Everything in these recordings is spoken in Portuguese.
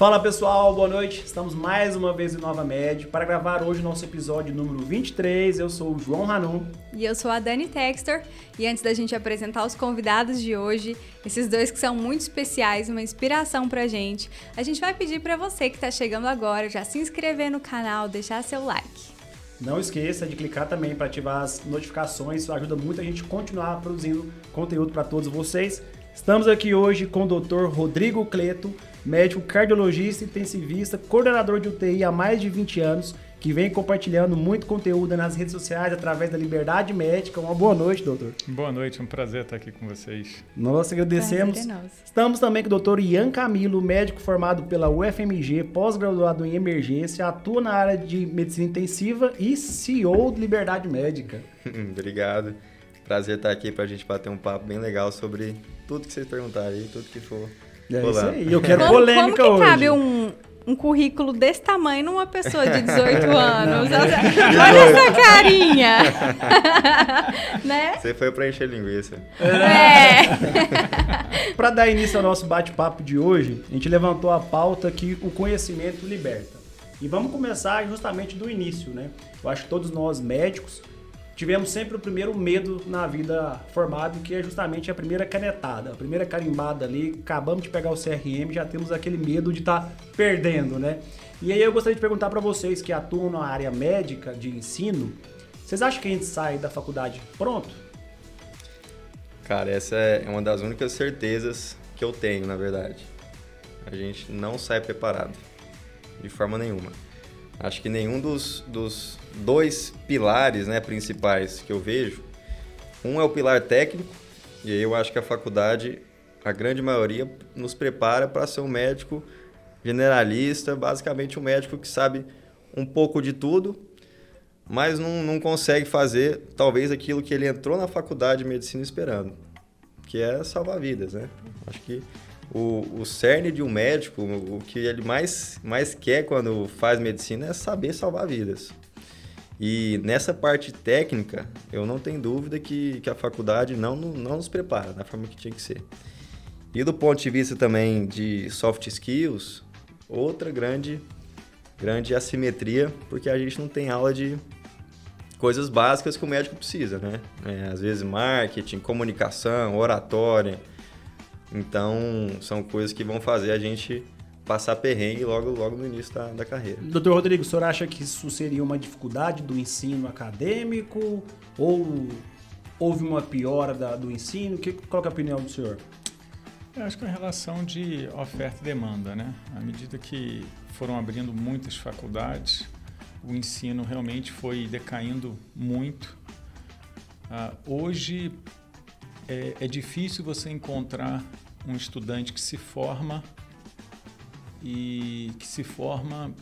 Fala pessoal, boa noite. Estamos mais uma vez em Nova Med para gravar hoje o nosso episódio número 23. Eu sou o João Ranum. E eu sou a Dani Textor. E antes da gente apresentar os convidados de hoje, esses dois que são muito especiais, uma inspiração pra gente, a gente vai pedir para você que está chegando agora já se inscrever no canal, deixar seu like. Não esqueça de clicar também para ativar as notificações, isso ajuda muito a gente a continuar produzindo conteúdo para todos vocês. Estamos aqui hoje com o Dr. Rodrigo Cleto, médico cardiologista intensivista, coordenador de UTI há mais de 20 anos, que vem compartilhando muito conteúdo nas redes sociais através da Liberdade Médica. Uma boa noite, doutor. Boa noite, é um prazer estar aqui com vocês. Nós agradecemos. É. Estamos também com o doutor Ian Camilo, médico formado pela UFMG, pós-graduado em emergência, atua na área de medicina intensiva e CEO de Liberdade Médica. Obrigado. Prazer estar aqui para a gente bater um papo bem legal sobre tudo que vocês perguntarem, tudo que for. É isso rolando. aí. Eu quero Como, polêmica como que hoje. cabe um, um currículo desse tamanho numa pessoa de 18 anos? Olha essa carinha! né? Você foi para encher linguiça. É. Para dar início ao nosso bate-papo de hoje, a gente levantou a pauta que o conhecimento liberta. E vamos começar justamente do início, né? Eu acho que todos nós médicos tivemos sempre o primeiro medo na vida formado, que é justamente a primeira canetada, a primeira carimbada ali, acabamos de pegar o CRM, já temos aquele medo de estar perdendo, né? E aí eu gostaria de perguntar para vocês que atuam na área médica de ensino, vocês acham que a gente sai da faculdade pronto? Cara, essa é uma das únicas certezas que eu tenho, na verdade. A gente não sai preparado, de forma nenhuma. Acho que nenhum dos, dos dois pilares né, principais que eu vejo, um é o pilar técnico, e aí eu acho que a faculdade, a grande maioria, nos prepara para ser um médico generalista, basicamente um médico que sabe um pouco de tudo, mas não, não consegue fazer talvez aquilo que ele entrou na faculdade de medicina esperando, que é salvar vidas, né? Acho que o, o cerne de um médico, o, que ele mais, mais quer quando faz medicina é saber salvar vidas. E nessa parte técnica, eu não tenho dúvida que, que a faculdade não, não, não nos prepara da forma que tinha que ser. E do ponto de vista também de soft skills, outra grande, grande assimetria, porque a gente não tem aula de coisas básicas que o médico precisa, né? É, às vezes marketing, comunicação, oratória. Então, são coisas que vão fazer a gente passar perrengue logo, logo no início da, da carreira. Doutor Rodrigo, o senhor acha que isso seria uma dificuldade do ensino acadêmico ou houve uma piora da- do ensino? Que, qual que é a opinião do senhor? Eu acho que é uma relação de oferta e demanda, né? À medida que foram abrindo muitas faculdades, o ensino realmente foi decaindo muito. Ah, hoje é, é difícil você encontrar um estudante que se forma e que se forma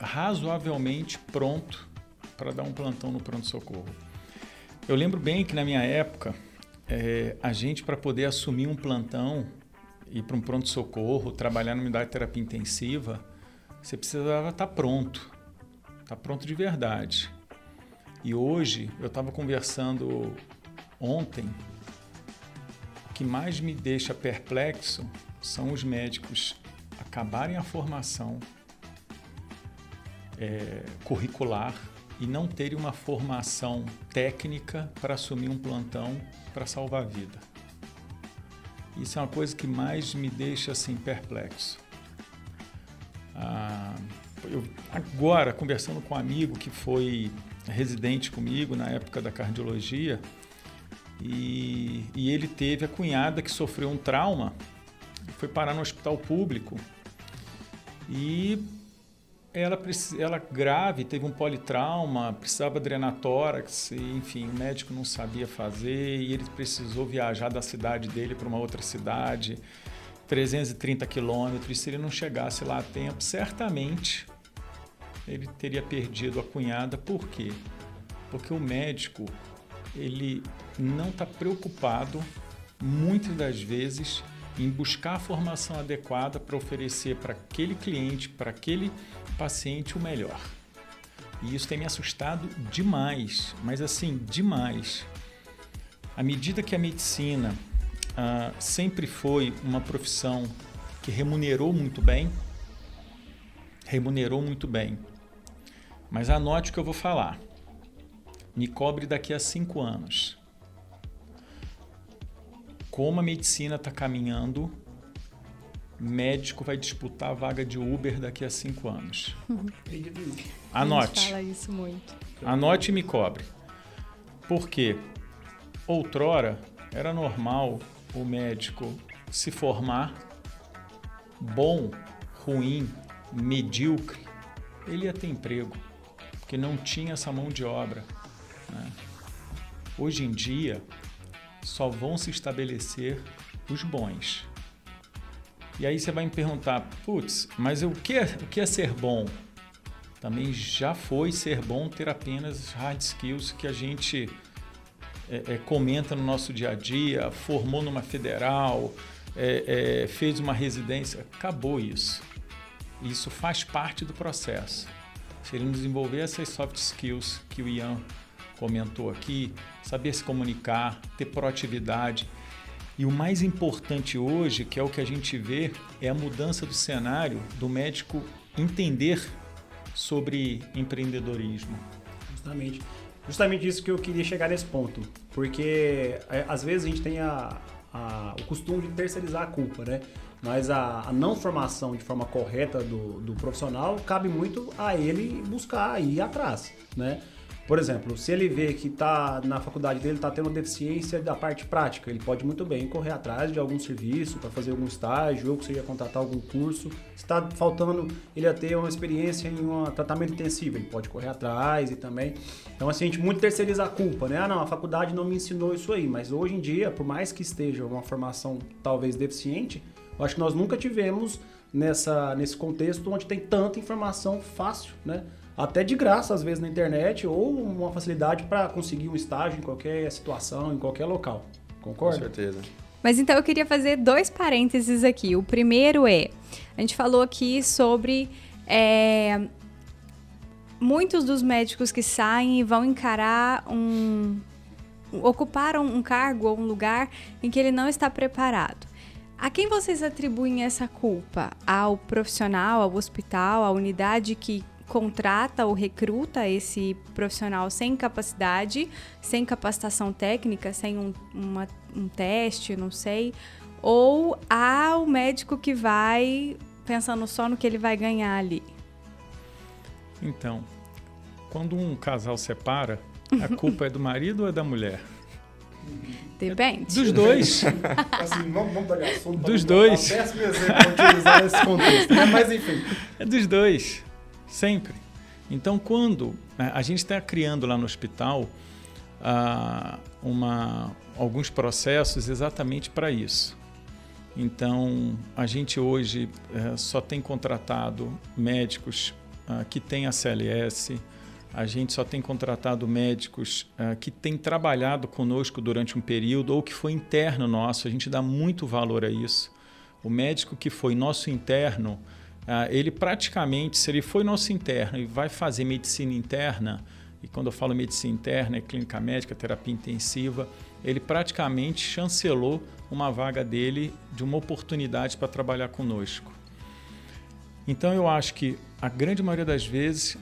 razoavelmente pronto para dar um plantão no pronto-socorro. Eu lembro bem que na minha época, é, a gente, para poder assumir um plantão, ir para um pronto-socorro, trabalhar numa unidade de terapia intensiva, você precisava estar pronto. Estar pronto de verdade. E hoje, eu estava conversando ontem, que mais me deixa perplexo são os médicos acabarem a formação é, curricular e não terem uma formação técnica para assumir um plantão para salvar a vida. Isso é uma coisa que mais me deixa assim perplexo. Ah, eu, agora, conversando com um amigo que foi residente comigo na época da cardiologia, e, e ele teve a cunhada que sofreu um trauma, foi parar no hospital público e ela, ela grave, teve um politrauma, precisava drenar tórax, e, enfim, o médico não sabia fazer e ele precisou viajar da cidade dele para uma outra cidade, 330 quilômetros, se ele não chegasse lá a tempo, certamente ele teria perdido a cunhada. Por quê? Porque o médico, ele não está preocupado, muitas das vezes, em buscar a formação adequada para oferecer para aquele cliente, para aquele paciente o melhor. E isso tem me assustado demais, mas assim, demais. À medida que a medicina ah, sempre foi uma profissão que remunerou muito bem, remunerou muito bem. Mas anote o que eu vou falar. Me cobre daqui a cinco anos. Como a medicina está caminhando, médico vai disputar a vaga de Uber daqui a cinco anos. Anote. Fala isso muito. Anote e me cobre. Por quê? Outrora era normal o médico se formar bom, ruim, medíocre, ele ia ter emprego, porque não tinha essa mão de obra. Né? Hoje em dia, só vão se estabelecer os bons. E aí você vai me perguntar, putz, mas o que, é, o que é ser bom? Também já foi ser bom ter apenas hard skills que a gente é, é, comenta no nosso dia a dia, formou numa federal, é, é, fez uma residência, acabou isso. Isso faz parte do processo. Se ele desenvolver essas soft skills que o Ian comentou aqui, saber se comunicar, ter proatividade. E o mais importante hoje, que é o que a gente vê, é a mudança do cenário do médico entender sobre empreendedorismo. Justamente. Justamente isso que eu queria chegar nesse ponto. Porque é, às vezes a gente tem a, a, o costume de terceirizar a culpa, né? Mas a, a não formação de forma correta do, do, profissional cabe muito a ele buscar ir atrás, né? Por exemplo, se ele vê que tá na faculdade dele está tendo deficiência da parte prática, ele pode muito bem correr atrás de algum serviço para fazer algum estágio ou seja contratar algum curso. Se está faltando ele a ter uma experiência em um tratamento intensivo, ele pode correr atrás e também. Então assim, a gente muito terceiriza a culpa, né? Ah, não, a faculdade não me ensinou isso aí, mas hoje em dia, por mais que esteja uma formação talvez deficiente, eu acho que nós nunca tivemos nessa, nesse contexto onde tem tanta informação fácil, né? Até de graça, às vezes, na internet, ou uma facilidade para conseguir um estágio em qualquer situação, em qualquer local. Concorda? Com certeza. Mas então eu queria fazer dois parênteses aqui. O primeiro é: a gente falou aqui sobre é, muitos dos médicos que saem e vão encarar um. ocupar um cargo ou um lugar em que ele não está preparado. A quem vocês atribuem essa culpa? Ao profissional, ao hospital, à unidade que contrata ou recruta esse profissional sem capacidade, sem capacitação técnica, sem um, uma, um teste, não sei, ou ao médico que vai pensando só no que ele vai ganhar ali? Então, quando um casal separa, a culpa é do marido ou é da mulher? Depende. Dos dois. assim, vamos, vamos pegar assunto. Dos dois. Péssimo exemplo utilizar nesse contexto, né? Mas enfim. É dos dois. Sempre. Então, quando né, a gente está criando lá no hospital ah, uma, alguns processos exatamente para isso. Então, a gente hoje eh, só tem contratado médicos ah, que têm a CLS, a gente só tem contratado médicos uh, que têm trabalhado conosco durante um período ou que foi interno nosso. A gente dá muito valor a isso. O médico que foi nosso interno, ele praticamente, se ele foi nosso interno e vai fazer medicina interna, e quando eu falo medicina interna, é clínica médica, terapia intensiva, ele praticamente chancelou uma vaga dele de uma oportunidade para trabalhar conosco. Então eu acho que a grande maioria das vezes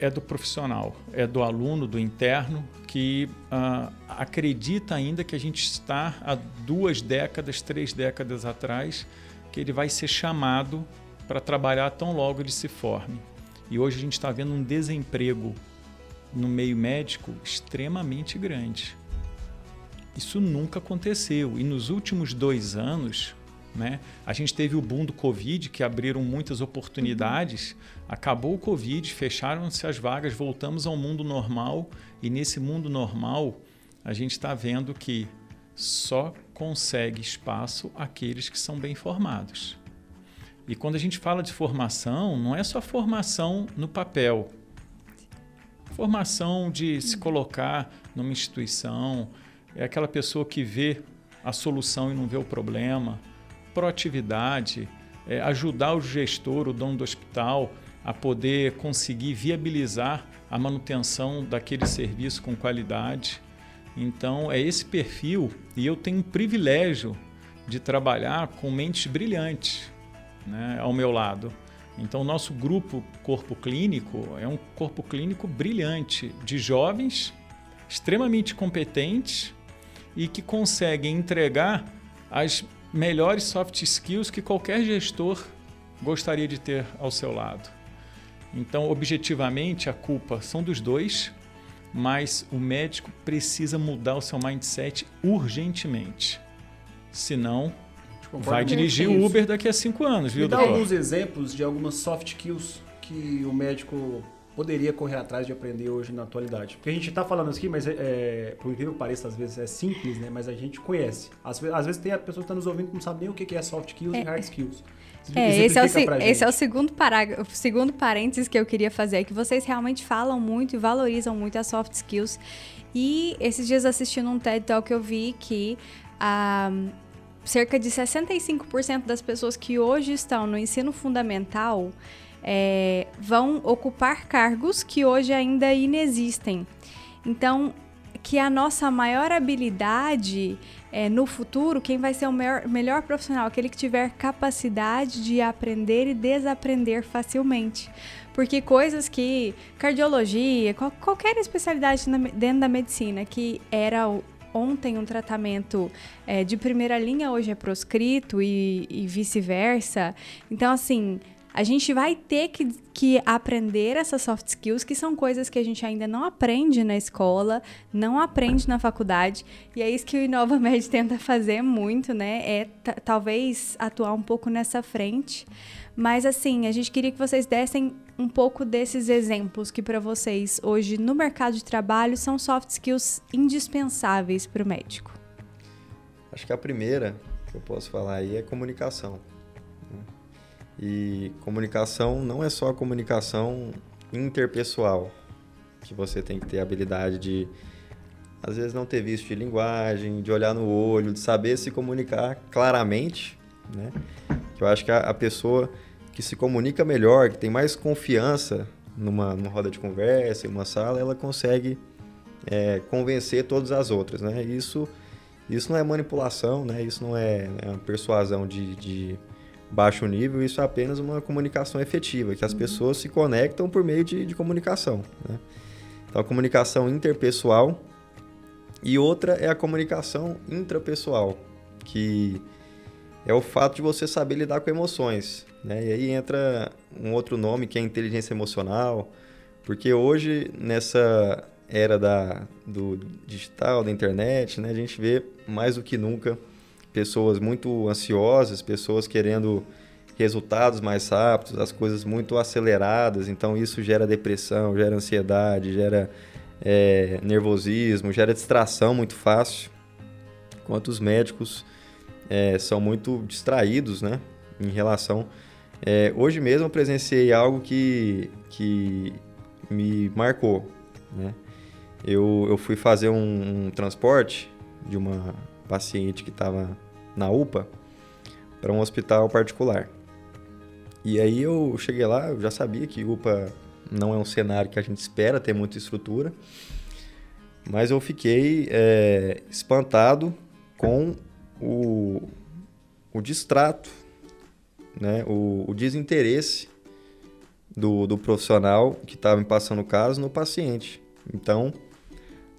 é do profissional, é do aluno, do interno, que uh, acredita ainda que a gente está há duas décadas, três décadas atrás, que ele vai ser chamado para trabalhar tão logo ele se forme. E hoje a gente está vendo um desemprego no meio médico extremamente grande. Isso nunca aconteceu. E nos últimos dois anos, né? A gente teve o boom do Covid, que abriram muitas oportunidades. Acabou o Covid, fecharam-se as vagas, voltamos ao mundo normal. E nesse mundo normal, a gente está vendo que só consegue espaço aqueles que são bem formados. E quando a gente fala de formação, não é só formação no papel. Formação de se colocar numa instituição, é aquela pessoa que vê a solução e não vê o problema proatividade, é, ajudar o gestor, o dono do hospital, a poder conseguir viabilizar a manutenção daquele serviço com qualidade. Então, é esse perfil e eu tenho o privilégio de trabalhar com mentes brilhantes né, ao meu lado. Então, o nosso grupo corpo clínico é um corpo clínico brilhante de jovens extremamente competentes e que conseguem entregar as melhores soft skills que qualquer gestor gostaria de ter ao seu lado. Então, objetivamente, a culpa são dos dois, mas o médico precisa mudar o seu mindset urgentemente. Senão, vai dirigir o Uber daqui a cinco anos, viu, Me dá doutor? alguns exemplos de algumas soft skills que o médico poderia correr atrás de aprender hoje na atualidade? Porque a gente está falando aqui, mas é, é, por incrível que pareça, às vezes é simples, né? Mas a gente conhece. Às, às vezes tem a pessoa que está nos ouvindo que não sabe nem o que é soft skills e hard skills. É, esse é, o, esse é o segundo parágrafo, segundo parênteses que eu queria fazer, é que vocês realmente falam muito e valorizam muito as soft skills. E esses dias assistindo um TED Talk eu vi que ah, cerca de 65% das pessoas que hoje estão no ensino fundamental é, vão ocupar cargos que hoje ainda inexistem. Então, que a nossa maior habilidade é, no futuro, quem vai ser o maior- melhor profissional? Aquele que tiver capacidade de aprender e desaprender facilmente. Porque coisas que cardiologia, qual- qualquer especialidade na dentro da medicina que era o- ontem um tratamento é, de primeira linha, hoje é proscrito e, e vice-versa. Então, assim, a gente vai ter que, que aprender essas soft skills, que são coisas que a gente ainda não aprende na escola, não aprende na faculdade. E é isso que o Inova Med tenta fazer muito, né? É ta- talvez atuar um pouco nessa frente. Mas assim, a gente queria que vocês dessem um pouco desses exemplos que para vocês hoje no mercado de trabalho são soft skills indispensáveis para o médico. Acho que a primeira que eu posso falar aí é comunicação. né? E comunicação não é só comunicação interpessoal, que você tem que ter a habilidade de, às vezes, não ter visto de linguagem, de olhar no olho, de saber se comunicar claramente, né? Eu acho que a pessoa que se comunica melhor, que tem mais confiança numa, numa roda de conversa, em uma sala, ela consegue é, convencer todas as outras, né? Isso isso não é manipulação, né? Isso não é, é uma persuasão de, de baixo nível, isso é apenas uma comunicação efetiva, que as pessoas se conectam por meio de, de comunicação. Né? Então, a comunicação interpessoal e outra é a comunicação intrapessoal, que é o fato de você saber lidar com emoções. Né? E aí entra um outro nome que é inteligência emocional, porque hoje, nessa era da, do digital, da internet, né, a gente vê mais do que nunca pessoas muito ansiosas, pessoas querendo resultados mais rápidos, as coisas muito aceleradas, então isso gera depressão, gera ansiedade, gera é, nervosismo, gera distração muito fácil. Enquanto os médicos é, são muito distraídos, né, em relação. É, hoje mesmo eu presenciei algo que, que me marcou, né? Eu, eu fui fazer um, um transporte de uma paciente que estava na UPA para um hospital particular. E aí eu cheguei lá, eu já sabia que UPA não é um cenário que a gente espera ter muita estrutura, mas eu fiquei é, espantado com o, o distrato, né, o, o desinteresse do, do profissional que estava me passando o caso no paciente. Então,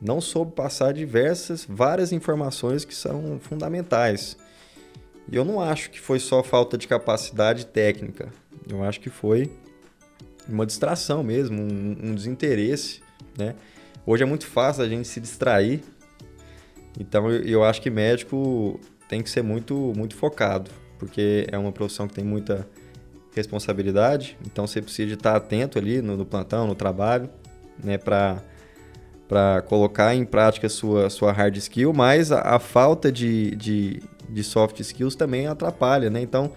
não soube passar diversas, várias informações que são fundamentais. E eu não acho que foi só falta de capacidade técnica. Eu acho que foi uma distração mesmo, um, um desinteresse, né? Hoje é muito fácil a gente se distrair. Então eu, eu acho que médico tem que ser muito, muito focado, porque é uma profissão que tem muita responsabilidade. Então você precisa de estar atento ali no, no plantão, no trabalho, né? Para colocar em prática sua, sua hard skill, mas a, a falta de, de, de, soft skills também atrapalha, né? Então,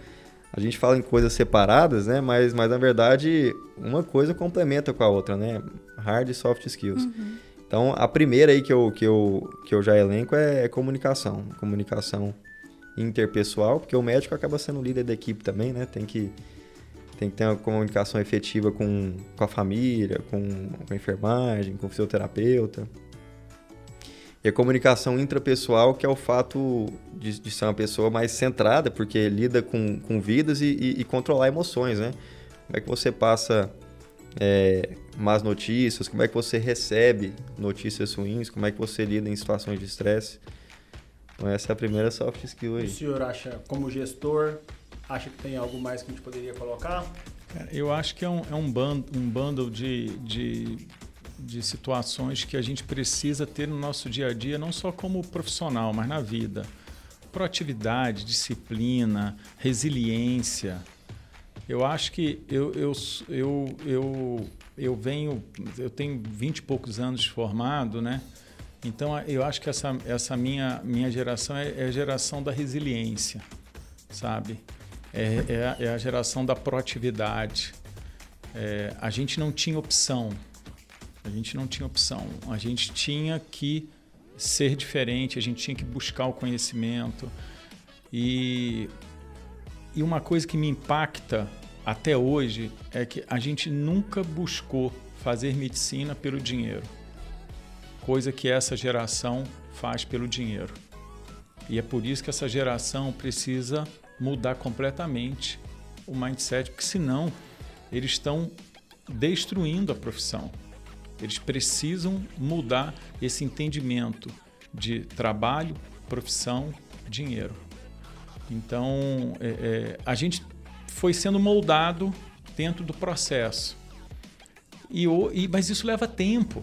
a gente fala em coisas separadas, né? Mas, mas na verdade, uma coisa complementa com a outra, né? Hard e soft skills. Uhum. Então, a primeira aí que eu, que eu, que eu já elenco é, é comunicação. Comunicação interpessoal, porque o médico acaba sendo líder da equipe também, né? Tem que tem que ter uma comunicação efetiva com, com a família, com, com a enfermagem, com o fisioterapeuta. E a comunicação intrapessoal, que é o fato de, de ser uma pessoa mais centrada, porque lida com, com vidas e, e, e, controlar emoções, né? Como é que você passa é, más notícias? Como é que você recebe notícias ruins? Como é que você lida em situações de estresse? Então essa é a primeira soft skill aí. O senhor acha, como gestor, acha que tem algo mais que a gente poderia colocar? Eu acho que é um, é um, band, um bundle de, de, de situações que a gente precisa ter no nosso dia a dia, não só como profissional, mas na vida. Proatividade, disciplina, resiliência. Eu acho que eu, eu, eu, eu, eu venho, eu tenho vinte e poucos anos formado, né? Então eu acho que essa, essa minha, minha geração é, é a geração da resiliência, sabe? é, é, a, é a geração da proatividade. É, a gente não tinha opção. A gente não tinha opção. A gente tinha que ser diferente, a gente tinha que buscar o conhecimento. E, e uma coisa que me impacta até hoje é que a gente nunca buscou fazer medicina pelo dinheiro, coisa que essa geração faz pelo dinheiro. E é por isso que essa geração precisa mudar completamente o mindset, porque senão eles estão destruindo a profissão. Eles precisam mudar esse entendimento de trabalho, profissão, dinheiro. Então, é, é, a gente foi sendo moldado dentro do processo. E, e, mas isso leva tempo.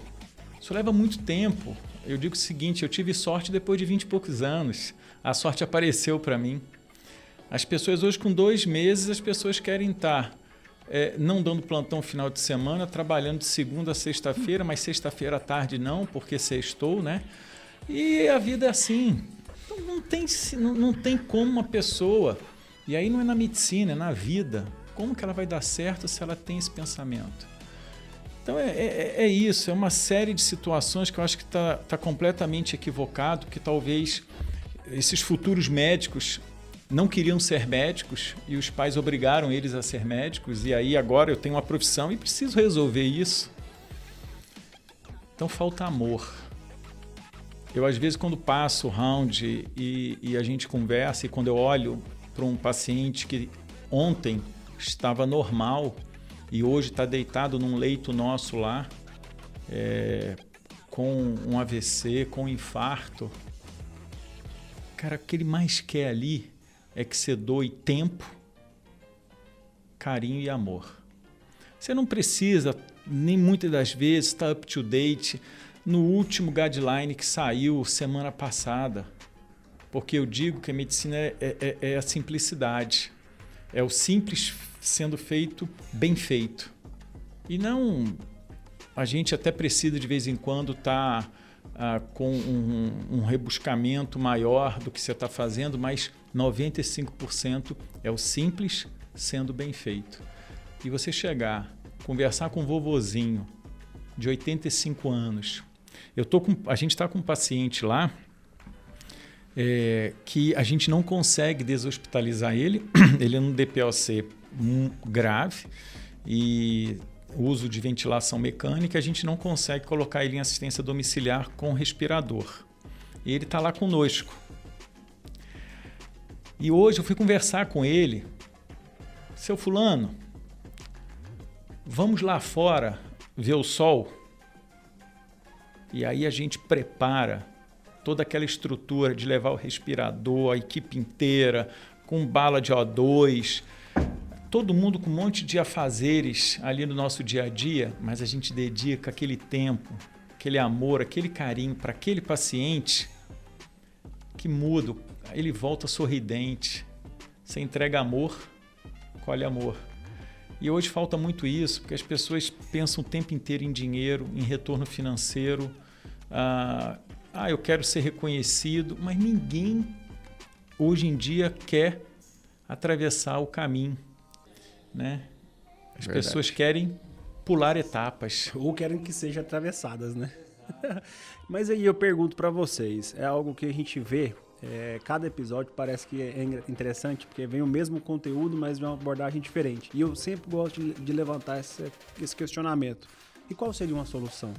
Isso leva muito tempo. Eu digo o seguinte: eu tive sorte depois de 20 e poucos anos. A sorte apareceu para mim. As pessoas hoje, com dois meses, as pessoas querem estar é, não dando plantão final de semana, trabalhando de segunda a sexta-feira, mas sexta-feira à tarde não, porque sextou, né? E a vida é assim. Então, não tem, não, não tem como uma pessoa, e aí não é na medicina, é na vida, como que ela vai dar certo se ela tem esse pensamento? Então é, é, é isso, é uma série de situações que eu acho que está tá completamente equivocado, que talvez esses futuros médicos não queriam ser médicos e os pais obrigaram eles a ser médicos, e aí agora eu tenho uma profissão e preciso resolver isso. Então falta amor. Eu, às vezes, quando passo o round e, e a gente conversa, e quando eu olho para um paciente que ontem estava normal e hoje está deitado num leito nosso lá, é, com um AVC, com um infarto, cara, o que ele mais quer ali é que você doe tempo, carinho e amor. Você não precisa, nem muitas das vezes, estar up to date no último guideline que saiu semana passada. Porque eu digo que a medicina é, é, é a simplicidade. É o simples sendo feito bem feito. E não. A gente até precisa de vez em quando estar. Tá ah, com um, um, rebuscamento maior do que você está fazendo, mas 95% é o simples sendo bem feito. E você chegar, conversar com um vovozinho de 85 anos. Eu tô com, a gente está com um paciente lá é, que a gente não consegue deshospitalizar ele. Ele é um DPOC grave e uso de ventilação mecânica, a gente não consegue colocar ele em assistência domiciliar com respirador. E ele está lá conosco. E hoje eu fui conversar com ele. Seu fulano, vamos lá fora ver o sol? E aí a gente prepara toda aquela estrutura de levar o respirador, a equipe inteira, com bala de O2, todo mundo com um monte de afazeres ali no nosso dia a dia, mas a gente dedica aquele tempo, aquele amor, aquele carinho para aquele paciente que muda, ele volta sorridente. Você entrega amor, colhe amor. E hoje falta muito isso, porque as pessoas pensam o tempo inteiro em dinheiro, em retorno financeiro. Ah, ah eu quero ser reconhecido, mas ninguém hoje em dia quer atravessar o caminho né? As Verdade. pessoas querem pular etapas. Ou querem que sejam atravessadas, né? Mas aí eu pergunto para vocês, é algo que a gente vê, é, cada episódio parece que é interessante, porque vem o mesmo conteúdo, mas de uma abordagem diferente. E eu sempre gosto de, de levantar esse, esse questionamento. E qual seria uma solução?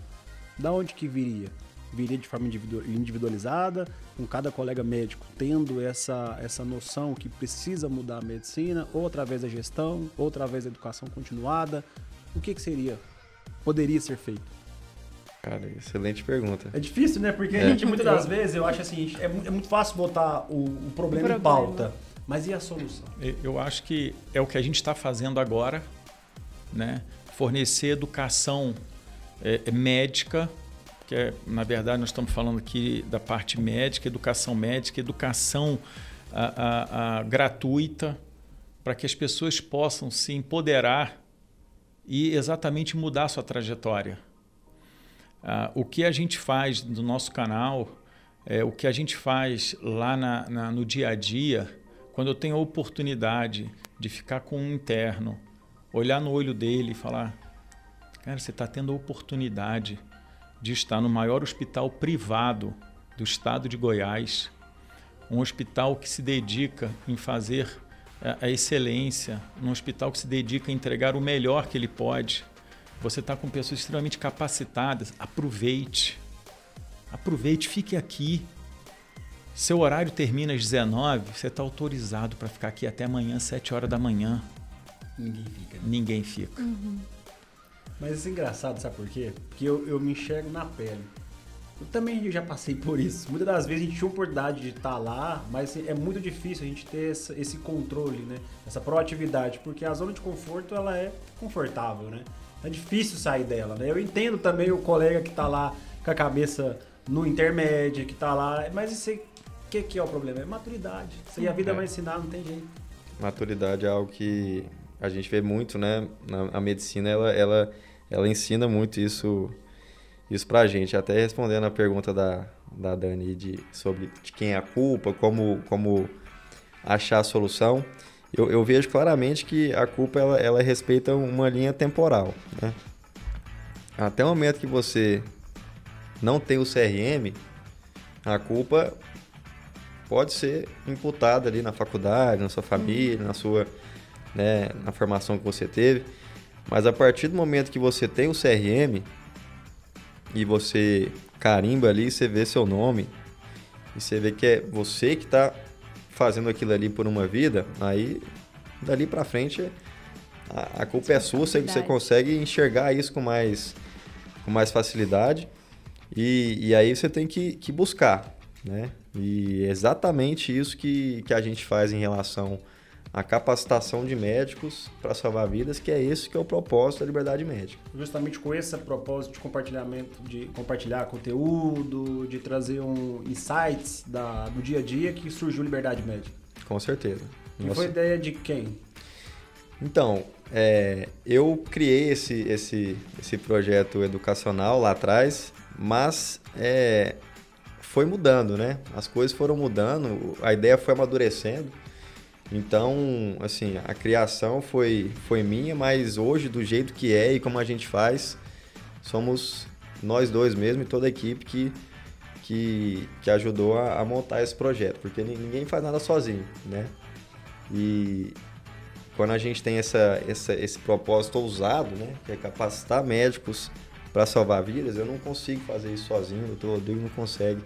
Da onde que viria? Viria de forma individualizada, com cada colega médico tendo essa, essa noção que precisa mudar a medicina, ou através da gestão, ou através da educação continuada? O que, que seria, poderia ser feito? Cara, excelente pergunta. É difícil, né? Porque é. a gente, muitas das vezes, eu acho assim, é, é muito fácil botar o, o problema, o problema em pauta. Mas e a solução? Eu acho que é o que a gente está fazendo agora, né? Fornecer educação é, médica, que é, na verdade nós estamos falando aqui da parte médica, educação médica, educação a, a, a, gratuita, para que as pessoas possam se empoderar e exatamente mudar sua trajetória. Ah, o que a gente faz no nosso canal, é, o que a gente faz lá na, na, no dia a dia, quando eu tenho a oportunidade de ficar com um interno, olhar no olho dele e falar: Cara, você está tendo a oportunidade de estar no maior hospital privado do estado de Goiás, um hospital que se dedica em fazer a excelência, um hospital que se dedica a entregar o melhor que ele pode você está com pessoas extremamente capacitadas. Aproveite. Aproveite, fique aqui. Seu horário termina às 19, você está autorizado para ficar aqui até amanhã, 7 horas da manhã. Ninguém fica. Né? Ninguém fica. Uhum. Mas isso é engraçado, sabe por quê? Porque eu, eu me enxergo na pele. Eu também já passei por isso. Muitas das vezes a gente tinha oportunidade de estar tá lá, mas é muito difícil a gente ter esse controle, né? Essa proatividade, porque a zona de conforto ela é confortável, né? É difícil sair dela, né? Eu entendo também o colega que tá lá com a cabeça no intermédio, que tá lá, mas isso o que, que é o problema? É maturidade. Isso aí a vida é. vai ensinar, não tem jeito. Maturidade é algo que a gente vê muito, né? Na, a medicina, ela, ela, ela ensina muito isso, isso pra gente. Até respondendo a pergunta da, da Dani de, sobre de quem é a culpa, como, como achar a solução eu, eu, vejo claramente que a culpa ela, ela respeita uma linha temporal. Né? Até o momento que você não tem o CRM, a culpa pode ser imputada ali na faculdade, na sua família, na sua né, na formação que você teve. Mas a partir do momento que você tem o CRM e você carimba ali, você vê seu nome e você vê que é você que está fazendo aquilo ali por uma vida, aí dali para frente a, a culpa é sua, você, você consegue enxergar isso com mais, com mais facilidade e, e aí você tem que, que buscar, né? E é exatamente isso que, que a gente faz em relação a capacitação de médicos para salvar vidas, que é esse que é o propósito da liberdade médica. Justamente com esse propósito de compartilhamento, de compartilhar conteúdo, de trazer um insights da, do dia a dia que surgiu Liberdade Médica. Com certeza. E Nossa. foi ideia de quem? Então, é, eu criei esse, esse, esse projeto educacional lá atrás, mas é, foi mudando, né? As coisas foram mudando, a ideia foi amadurecendo. Então, assim, a criação foi, foi minha, mas hoje, do jeito que é e como a gente faz, somos nós dois mesmo e toda a equipe que, que, que ajudou a, a montar esse projeto, porque ninguém faz nada sozinho, né? E quando a gente tem essa, essa, esse propósito ousado, né, que é capacitar médicos para salvar vidas, eu não consigo fazer isso sozinho, o doutor Rodrigo não consegue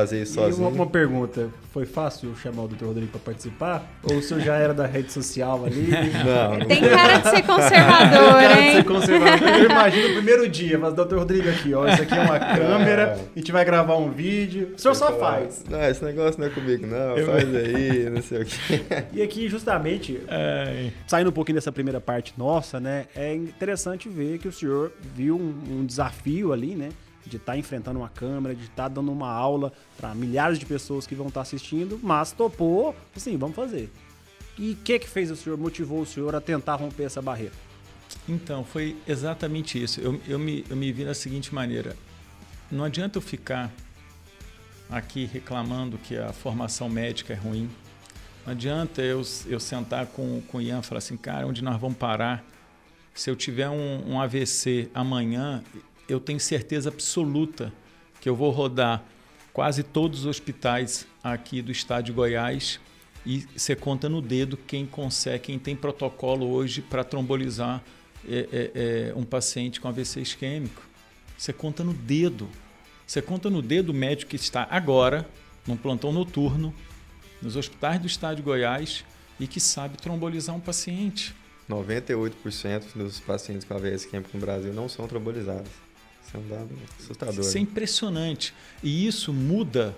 fazer isso e sozinho. E uma, uma, pergunta, foi fácil chamar o Dr. Rodrigo para participar? Ou o senhor já era da rede social ali? não, Tem cara de ser conservador, hein? Tem cara de ser conservador. Eu imagino o primeiro dia, mas Dr. Rodrigo aqui, ó, isso aqui é uma câmera, a gente vai gravar um vídeo. O senhor só faz. Não, esse negócio não é comigo não, Eu... faz aí, não sei o quê. E aqui, justamente, é... saindo um pouquinho dessa primeira parte nossa, né, é interessante ver que o senhor viu um, um desafio ali, né, de estar tá enfrentando uma câmera, de estar tá dando uma aula para milhares de pessoas que vão estar tá assistindo, mas topou, assim, vamos fazer. E o que que fez o senhor, motivou o senhor a tentar romper essa barreira? Então, foi exatamente isso. Eu, eu, me, eu me vi da seguinte maneira: não adianta eu ficar aqui reclamando que a formação médica é ruim. Não adianta eu, eu sentar com, com o Ian e falar assim, cara, onde nós vamos parar? Se eu tiver um, um AVC amanhã, eu tenho certeza absoluta que eu vou rodar quase todos os hospitais aqui do estado de Goiás e você conta no dedo quem consegue, quem tem protocolo hoje para trombolizar é, é, é, um paciente com AVC isquêmico. Você conta no dedo. Você conta no dedo o médico que está agora, num plantão noturno, nos hospitais do estado de Goiás e que sabe trombolizar um paciente. 98% dos pacientes com AVS químico no Brasil não são trombolizados. Isso é um dado assustador. Isso é impressionante. E isso muda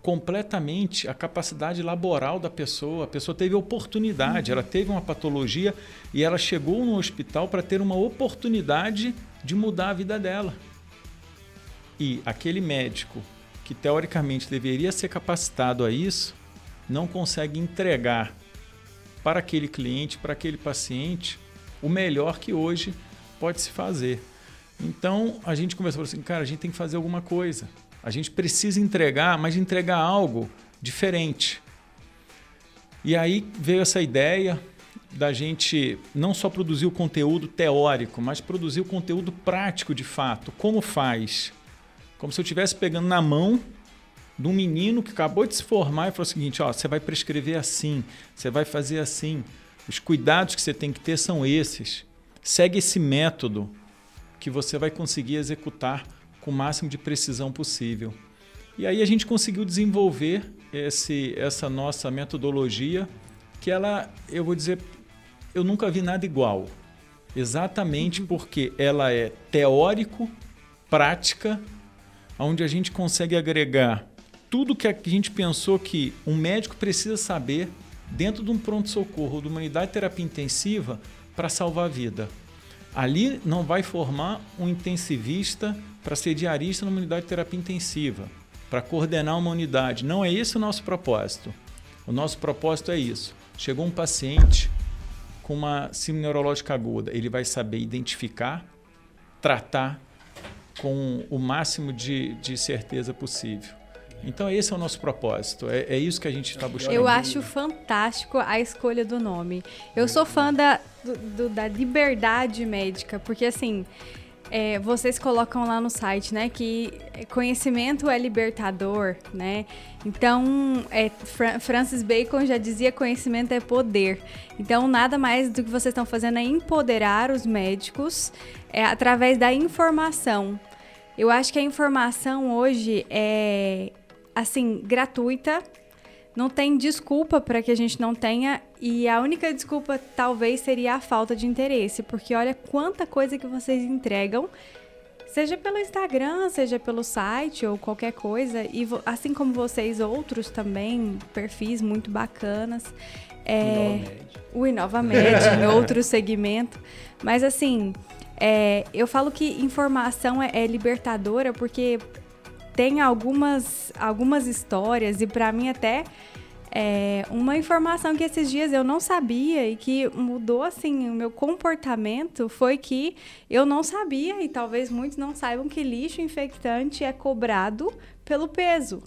completamente a capacidade laboral da pessoa. A pessoa teve oportunidade, uhum. ela teve uma patologia e ela chegou no hospital para ter uma oportunidade de mudar a vida dela. E aquele médico que teoricamente deveria ser capacitado a isso, não consegue entregar para aquele cliente, para aquele paciente, o melhor que hoje pode se fazer. Então a gente conversou assim, cara, a gente tem que fazer alguma coisa. A gente precisa entregar, mas entregar algo diferente. E aí veio essa ideia da gente não só produzir o conteúdo teórico, mas produzir o conteúdo prático de fato. Como faz? Como se eu estivesse pegando na mão de um menino que acabou de se formar e falou o seguinte: ó, você vai prescrever assim, você vai fazer assim. Os cuidados que você tem que ter são esses. Segue esse método que você vai conseguir executar com o máximo de precisão possível. E aí a gente conseguiu desenvolver esse, essa nossa metodologia, que ela, eu vou dizer, eu nunca vi nada igual. Exatamente uhum. porque ela é teórico, prática, onde a gente consegue agregar tudo que a gente pensou que um médico precisa saber dentro de um pronto-socorro, de uma unidade de terapia intensiva, para salvar a vida. Ali não vai formar um intensivista para ser diarista numa unidade de terapia intensiva, para coordenar uma unidade. Não é esse o nosso propósito. O nosso propósito é isso. Chegou um paciente com uma síndrome neurológica aguda, ele vai saber identificar, tratar com o máximo de, de certeza possível. Então esse é o nosso propósito, é, é isso que a gente está buscando. Eu acho fantástico a escolha do nome. Eu sou fã da, do, do, da liberdade médica, porque assim, é, vocês colocam lá no site, né, que conhecimento é libertador, né? Então, é, Francis Bacon já dizia conhecimento é poder. Então, nada mais do que vocês estão fazendo é empoderar os médicos é, através da informação. Eu acho que a informação hoje é assim gratuita. Não tem desculpa para que a gente não tenha. E a única desculpa talvez seria a falta de interesse, porque olha quanta coisa que vocês entregam, seja pelo Instagram, seja pelo site ou qualquer coisa, e assim como vocês outros também, perfis muito bacanas. É, o InovaMed em outro segmento, mas assim, é, eu falo que informação é, é libertadora porque tem algumas, algumas histórias e para mim até é, uma informação que esses dias eu não sabia e que mudou assim o meu comportamento foi que eu não sabia e talvez muitos não saibam que lixo infectante é cobrado pelo peso.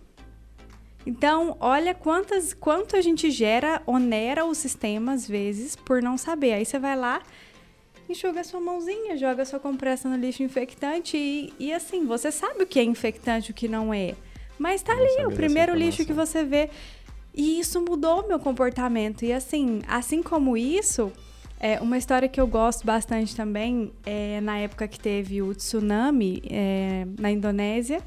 Então, olha quantas quanto a gente gera, onera o sistema às vezes por não saber. Aí você vai lá enxuga sua mãozinha, joga sua compressa no lixo infectante e, e assim, você sabe o que é infectante e o que não é. Mas tá ali, o primeiro lixo que você vê. E isso mudou meu comportamento. E assim, assim como isso, é, uma história que eu gosto bastante também é na época que teve o tsunami é, na Indonésia.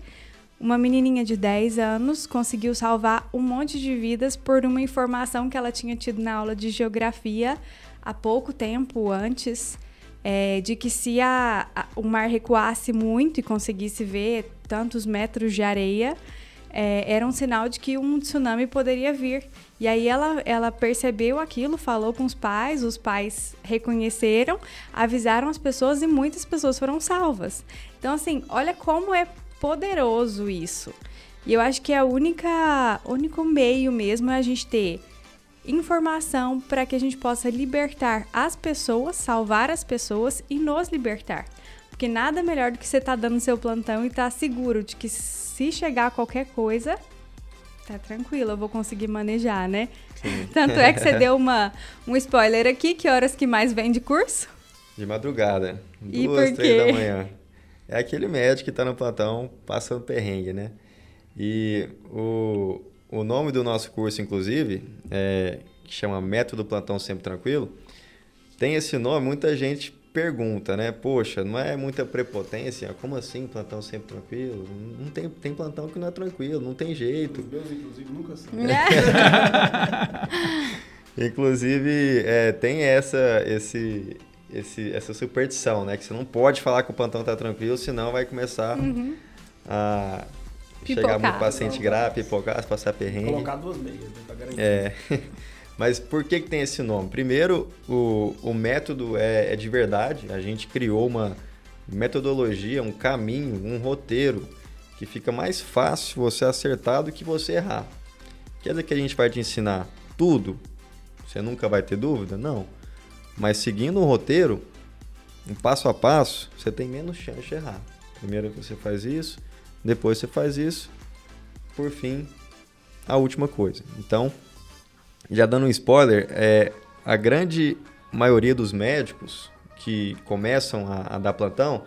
Uma menininha de 10 anos conseguiu salvar um monte de vidas por uma informação que ela tinha tido na aula de geografia há pouco tempo antes é, de que se a, a, o mar recuasse muito e conseguisse ver tantos metros de areia, é, era um sinal de que um tsunami poderia vir. E aí ela, ela percebeu aquilo, falou com os pais, os pais reconheceram, avisaram as pessoas e muitas pessoas foram salvas. Então, assim, olha como é poderoso isso. E eu acho que é única, único meio mesmo é a gente ter informação para que a gente possa libertar as pessoas, salvar as pessoas e nos libertar. Porque nada melhor do que você estar tá dando seu plantão e estar tá seguro de que se chegar qualquer coisa, tá tranquilo, eu vou conseguir manejar, né? Sim. Tanto é que você deu uma, um spoiler aqui, que horas que mais vem de curso? De madrugada, e duas, três da manhã. É aquele médico que está no plantão passando perrengue, né? E o, o nome do nosso curso, inclusive, é, que chama Método Plantão Sempre Tranquilo, tem esse nome, muita gente pergunta, né? Poxa, não é muita prepotência? Como assim plantão sempre tranquilo? Não tem, tem plantão que não é tranquilo, não tem jeito. Os meus, inclusive, nunca são. Inclusive, é, tem essa, esse, esse, essa superstição, né? Que você não pode falar que o plantão tá tranquilo, senão vai começar Uhum. a Pipocar. chegar muito paciente grave, pipocar, passar perrengue. Colocar duas meias, né? Pra garantir. É. Mas por que, que tem esse nome? Primeiro, o, o método é, é de verdade. A gente criou uma metodologia, um caminho, um roteiro que fica mais fácil você acertar do que você errar. Quer dizer que a gente vai te ensinar tudo? Você nunca vai ter dúvida? Não. Mas seguindo um roteiro, um passo a passo, você tem menos chance de errar. Primeiro você faz isso, depois você faz isso, por fim, a última coisa. Então, já dando um spoiler, é, a grande maioria dos médicos que começam a, a dar plantão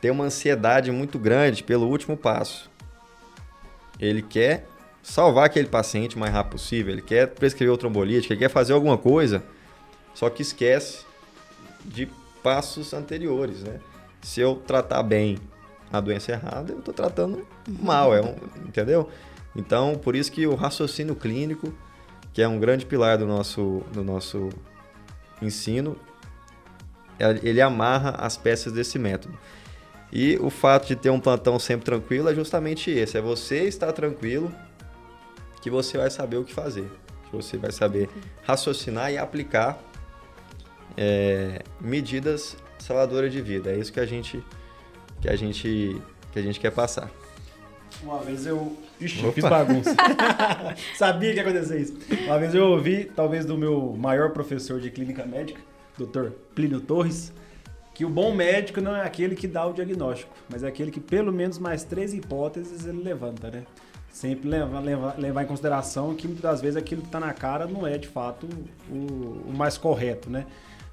tem uma ansiedade muito grande pelo último passo. Ele quer salvar aquele paciente o mais rápido possível, ele quer prescrever o trombolítico, ele quer fazer alguma coisa, só que esquece de passos anteriores, né? Se eu tratar bem a doença errada, eu estou tratando mal, é um, entendeu? Então, por isso que o raciocínio clínico, que é um grande pilar do nosso, do nosso ensino, é- ele amarra as peças desse método. E o fato de ter um plantão sempre tranquilo é justamente esse: é você estar tranquilo que você vai saber o que fazer, que você vai saber raciocinar e aplicar é, medidas salvadoras de vida. É isso que a gente que a gente que a gente quer passar. Uma vez eu. Ixi, Opa. fiz bagunça. Sabia que ia acontecer isso. Uma vez eu ouvi, talvez do meu maior professor de clínica médica, Dr. Plínio Torres, que o bom médico não é aquele que dá o diagnóstico, mas é aquele que pelo menos mais três hipóteses ele levanta, né? Sempre levar, levar, levar em consideração que muitas das vezes aquilo que está na cara não é de fato o, o mais correto, né?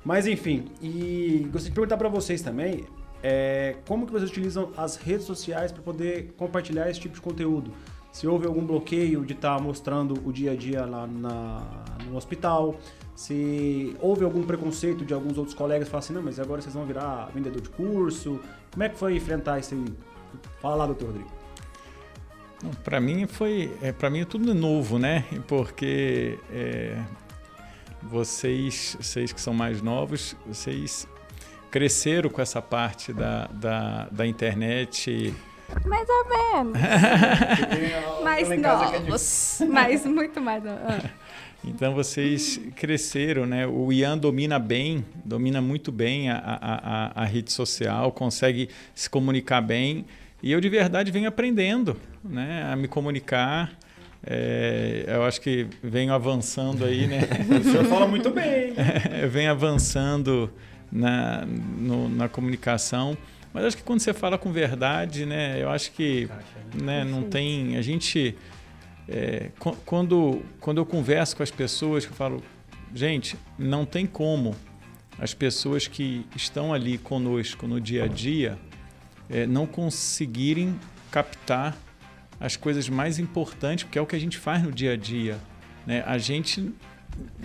Mas enfim, e gostaria de perguntar para vocês também, é, como que vocês utilizam as redes sociais para poder compartilhar esse tipo de conteúdo? Se houve algum bloqueio de estar mostrando o dia a dia lá na- no hospital, se houve algum preconceito de alguns outros colegas falar assim, não, mas agora vocês vão virar vendedor de curso. Como é que foi enfrentar isso aí? Fala lá, doutor Rodrigo. Para mim foi, é, para mim é tudo novo, né? Porque é, vocês, vocês que são mais novos, vocês cresceram com essa parte da, da, da internet. Mais ou menos. Mais é novos. Mas muito mais novos. Ah. Então vocês cresceram, né? O Ian domina bem, domina muito bem a, a, a, a rede social, consegue se comunicar bem. E eu de verdade venho aprendendo, né? A me comunicar. É, eu acho que venho avançando aí, né? O senhor fala muito bem. vem avançando na, no- na comunicação. Mas acho que quando você fala com verdade, né? Eu acho que né, não tem. A gente. é, qu- quando, quando eu converso com as pessoas, eu falo, gente, não tem como as pessoas que estão ali conosco no dia a dia é, não conseguirem captar as coisas mais importantes, porque é o que a gente faz no dia a dia. Né? A gente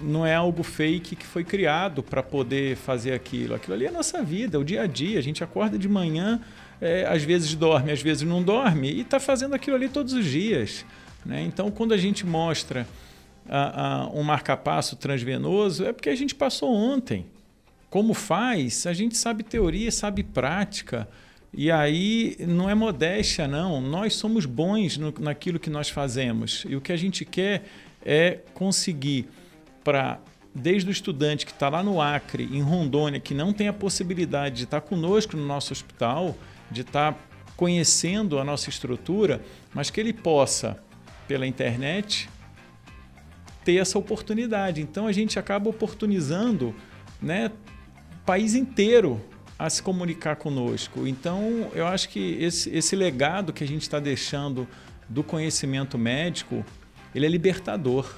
não é algo fake que foi criado para poder fazer aquilo. Aquilo ali é a nossa vida, é o dia a dia. A gente acorda de manhã, é, às vezes dorme, às vezes não dorme, e está fazendo aquilo ali todos os dias. Né? Então, quando a gente mostra a- a- um marcapasso transvenoso, é porque a gente passou ontem. Como faz? A gente sabe teoria, sabe prática. E aí não é modéstia, não. Nós somos bons no, naquilo que nós fazemos. E o que a gente quer é conseguir para desde o estudante que está lá no Acre, em Rondônia, que não tem a possibilidade de estar conosco no nosso hospital, de estar conhecendo a nossa estrutura, mas que ele possa, pela internet, ter essa oportunidade. Então a gente acaba oportunizando né, o país inteiro a se comunicar conosco. Então eu acho que esse, esse legado que a gente está deixando do conhecimento médico, ele é libertador.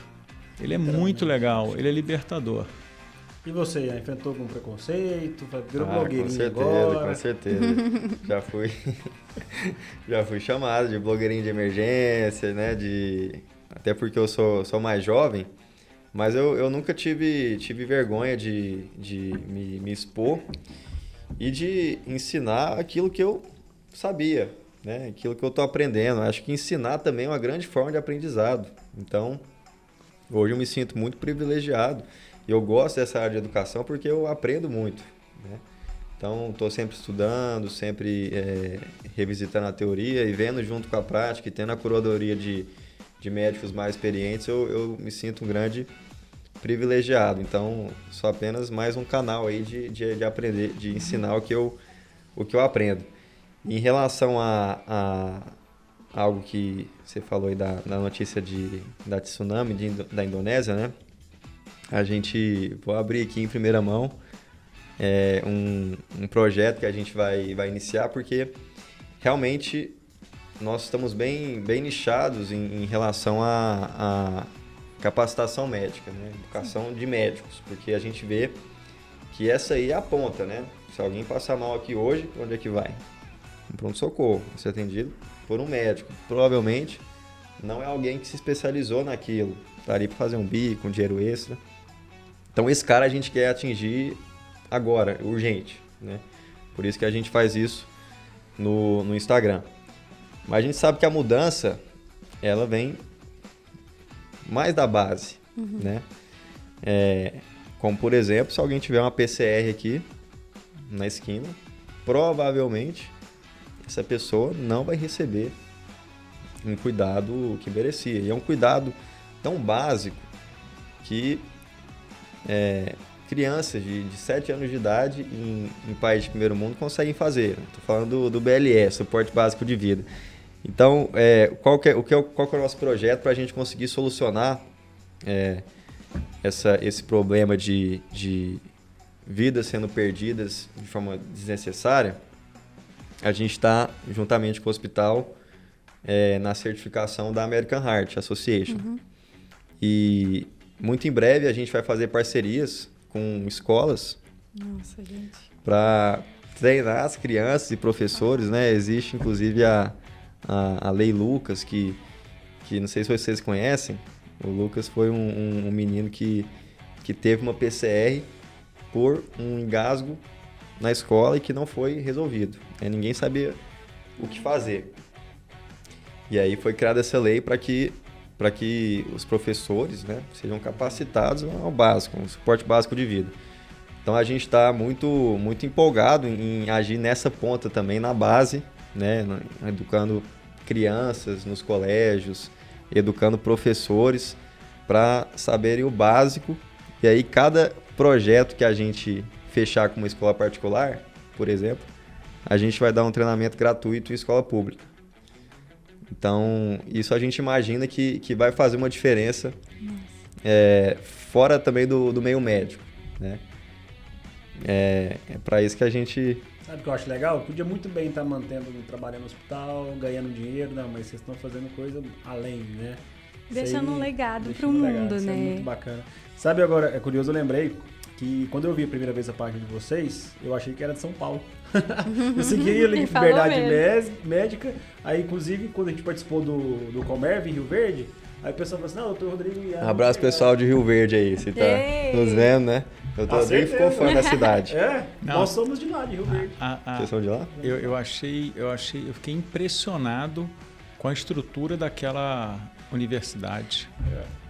Ele é muito legal, ele é libertador. E você, já enfrentou algum preconceito? Virou Ah, blogueirinho com certeza, agora? com certeza. já fui já fui chamado de blogueirinho de emergência, né? De até porque eu sou, sou mais jovem, mas eu, eu nunca tive, tive vergonha de, de me, me expor. e de ensinar aquilo que eu sabia, né? Aquilo que eu estou aprendendo. Acho que ensinar também é uma grande forma de aprendizado. Então, hoje eu me sinto muito privilegiado e eu gosto dessa área de educação porque eu aprendo muito, né? Então, estou sempre estudando, sempre é, revisitando a teoria e vendo junto com a prática e tendo a curadoria de, de médicos mais experientes, eu, eu me sinto um grande privilegiado. Então, sou apenas mais um canal aí de, de, de aprender, de ensinar o que eu, o que eu aprendo. Em relação a, a algo que você falou aí da, da notícia de, da tsunami de, da Indonésia, né? A gente, vou abrir aqui em primeira mão, é, um, um projeto que a gente vai, vai iniciar, porque realmente nós estamos bem, bem nichados em, em relação a capacitação médica, né? educação de médicos, porque a gente vê que essa aí é a ponta, né? Se alguém passar mal aqui hoje, onde é que vai? Um pronto-socorro, ser atendido por um médico. Provavelmente não é alguém que se especializou naquilo, tá ali para fazer um bico, um dinheiro extra. Então esse cara a gente quer atingir agora, urgente, né? Por isso que a gente faz isso no, no Instagram. Mas a gente sabe que a mudança, ela vem mais da base, uhum. né? É, como, por exemplo, se alguém tiver uma PCR aqui na esquina, provavelmente essa pessoa não vai receber um cuidado que merecia. E é um cuidado tão básico que é, crianças de, de 7 anos de idade em, em países de primeiro mundo conseguem fazer. Estou falando do, do BLS, Suporte Básico de Vida. Então, é, qual, que é, o que é, qual que é o nosso projeto para a gente conseguir solucionar é, essa, esse problema de, de vidas sendo perdidas de forma desnecessária? A gente está, juntamente com o hospital, é, na certificação da American Heart Association. Uhum. E muito em breve a gente vai fazer parcerias com escolas para treinar as crianças e professores, né? Existe inclusive a, a, a, Lei Lucas, que, que não sei se vocês conhecem. O Lucas foi um, um, um menino que, que teve uma PCR por um engasgo na escola e que não foi resolvido. Né? Ninguém sabia o que fazer. E aí foi criada essa lei para que para que os professores né, sejam capacitados ao básico, um suporte básico de vida. Então a gente está muito, muito empolgado em agir nessa ponta também na base, né, educando crianças nos colégios, educando professores para saberem o básico. E aí cada projeto que a gente fechar com uma escola particular, por exemplo, a gente vai dar um treinamento gratuito em escola pública. Então, isso a gente imagina que, que vai fazer uma diferença é, fora também do, do meio médico, né? É, é para isso que a gente... Sabe o que eu acho legal? Podia muito bem estar mantendo, trabalhando no hospital, ganhando dinheiro, não, mas vocês estão fazendo coisa além, né? Deixando um legado para o mundo, legado, né? é muito bacana. Sabe agora, é curioso, eu lembrei que quando eu vi a primeira vez a página de vocês, eu achei que era de São Paulo. eu segui a Liga Liberdade Médica. Aí, inclusive, quando a gente participou do, do Comerv em Rio Verde, aí o pessoal falou assim: não, doutor Rodrigo. Um abraço pessoal de Rio Verde aí, se tá Ei. nos vendo, né? O doutor Rodrigo ficou fã da cidade. É, não. nós somos de lá, de Rio Verde. Ah, ah, Vocês são de lá? Eu, eu achei, eu achei, eu fiquei impressionado com a estrutura daquela universidade. É.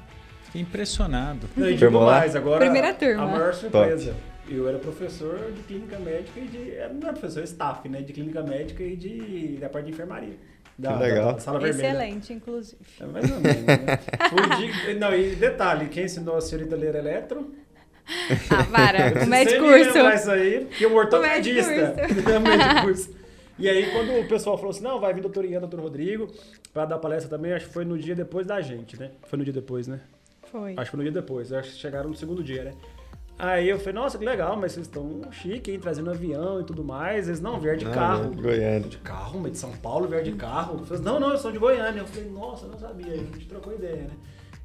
Fiquei impressionado. Não, e digo mais, agora Primeira turma. a maior surpresa. Top. Eu era professor de clínica médica e de. Não era professor, staff, né? De clínica médica e de, da parte de enfermaria. Da, que legal. Da, sala vermelha. Excelente, inclusive. É mais ou menos, né? de, não, e detalhe, quem ensinou a senhorita a ler eletro? Ah, para, o médico curso. isso aí, porque o ortopedista. O médico curso. E aí, quando o pessoal falou assim, não, vai vir doutor Ian, doutor Rodrigo, para dar palestra também, acho que foi no dia depois da gente, né? Foi no dia depois, né? Foi. Acho que foi no dia depois, acho que chegaram no segundo dia, né? Aí eu falei, nossa, que legal, mas vocês estão chique, hein, trazendo avião e tudo mais. Eles não vieram de carro. De Goiânia. De carro, mas de São Paulo vieram de carro. Eu falei, não, não, eu sou de Goiânia. Eu falei, nossa, não sabia. A gente trocou ideia, né?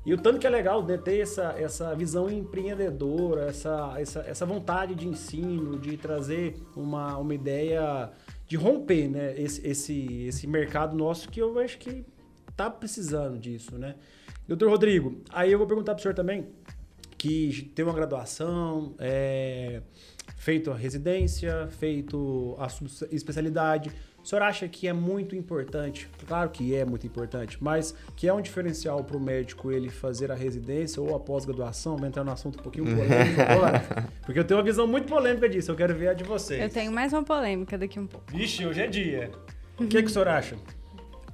E o tanto que é legal né, ter essa, essa visão empreendedora, essa, essa, essa vontade de ensino, de trazer uma, uma ideia de romper né, esse, esse, esse mercado nosso que eu acho que tá precisando disso, né? Doutor Rodrigo, aí eu vou perguntar para o senhor também, que tem uma graduação, é, feito a residência, feito a especialidade. O senhor acha que é muito importante? Claro que é muito importante, mas que é um diferencial para o médico ele fazer a residência ou a pós-graduação? Vou entrar no assunto um pouquinho polêmico agora, porque eu tenho uma visão muito polêmica disso, eu quero ver a de vocês. Eu tenho mais uma polêmica daqui um pouco. Vixe, hoje é dia. O que, que o senhor acha?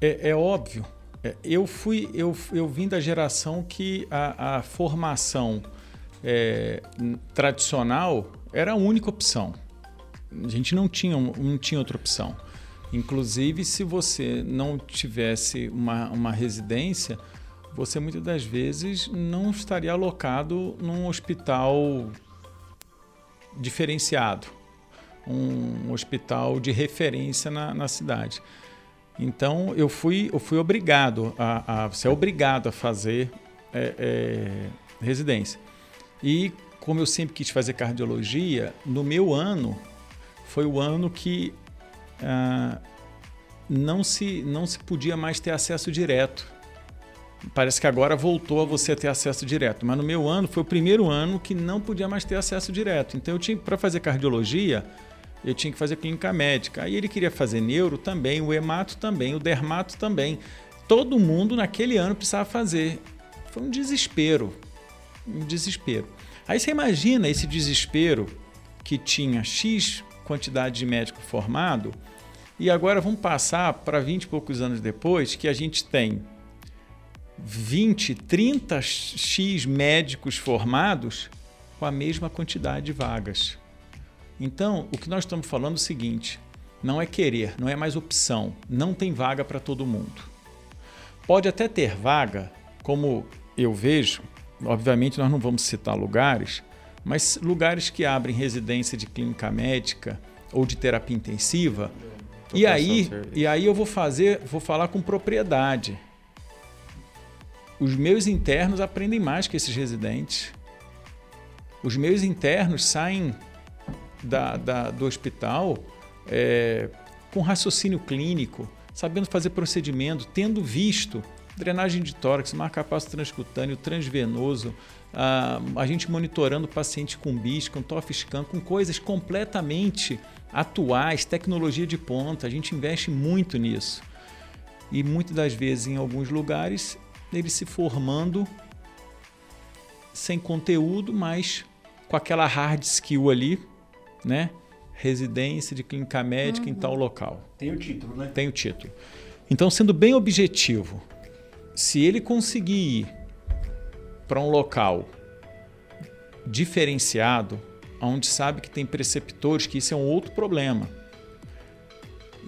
É, é óbvio. É, eu fui, eu, eu vim da geração que a, a formação é, tradicional era a única opção. A gente não tinha, não tinha outra opção. Inclusive, se você não tivesse uma, uma residência, você muitas das vezes não estaria alocado num hospital diferenciado, um hospital de referência na, na cidade. Então eu fui, eu fui obrigado a, a você é obrigado a fazer é, é, residência. E como eu sempre quis fazer cardiologia, no meu ano foi o ano que ah, não, se, não se podia mais ter acesso direto. Parece que agora voltou a você ter acesso direto, mas no meu ano foi o primeiro ano que não podia mais ter acesso direto. Então eu tinha para fazer cardiologia, eu tinha que fazer clínica médica. Aí ele queria fazer neuro também, o hemato também, o dermato também. Todo mundo naquele ano precisava fazer. Foi um desespero. Um desespero. Aí você imagina esse desespero que tinha X quantidade de médico formado, e agora vamos passar para 20 e poucos anos depois, que a gente tem 20, 30 X médicos formados com a mesma quantidade de vagas. Então, o que nós estamos falando é o seguinte: não é querer, não é mais opção, não tem vaga para todo mundo. Pode até ter vaga, como eu vejo, obviamente nós não vamos citar lugares, mas lugares que abrem residência de clínica médica ou de terapia intensiva. E aí, e aí eu vou fazer, vou falar com propriedade. Os meus internos aprendem mais que esses residentes. Os meus internos saem da, da, do hospital é, com raciocínio clínico, sabendo fazer procedimento, tendo visto drenagem de tórax, marcapasso transcutâneo, transvenoso, a, a gente monitorando o paciente com BIS, com TOF scan, com coisas completamente atuais, tecnologia de ponta, a gente investe muito nisso. E muitas das vezes, em alguns lugares, ele se formando sem conteúdo, mas com aquela hard skill ali né? Residência de clínica médica uhum. em tal local. Tem o título, né? Tem o título. Então, sendo bem objetivo, se ele conseguir ir para um local diferenciado, onde sabe que tem preceptores, que isso é um outro problema.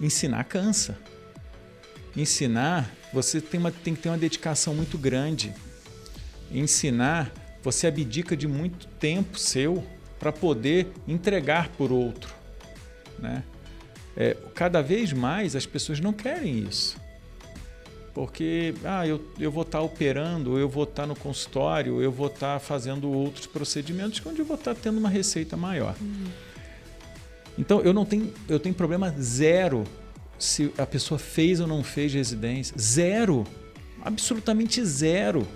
Ensinar cansa. Ensinar, você tem, uma, tem que ter uma dedicação muito grande. Ensinar, você abdica de muito tempo seu para poder entregar por outro. Né? É, cada vez mais as pessoas não querem isso. Porque ah, eu, eu vou estar tá operando, eu vou estar tá no consultório, eu vou estar tá fazendo outros procedimentos onde eu vou estar tá tendo uma receita maior. Uhum. Então eu não tenho, eu tenho problema zero se a pessoa fez ou não fez residência. Zero. Absolutamente zero.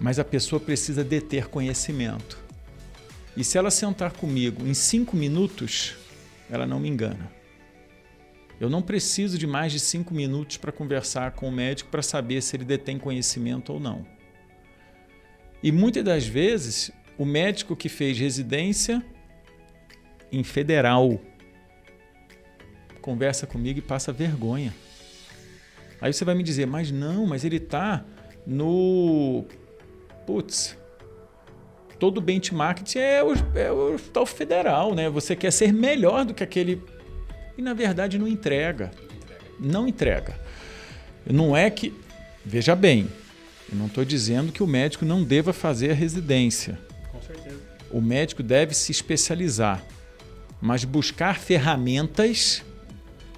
Mas a pessoa precisa deter conhecimento. E se ela sentar comigo em cinco minutos, ela não me engana. Eu não preciso de mais de cinco minutos para conversar com o médico para saber se ele detém conhecimento ou não. E muitas das vezes, o médico que fez residência em federal conversa comigo e passa vergonha. Aí você vai me dizer, mas não, mas ele está no. Putz, todo benchmark é o, é o hospital federal, né? Você quer ser melhor do que aquele. E na verdade não entrega. Não entrega. Não é que. Veja bem, eu não estou dizendo que o médico não deva fazer a residência. Com certeza. O médico deve se especializar, mas buscar ferramentas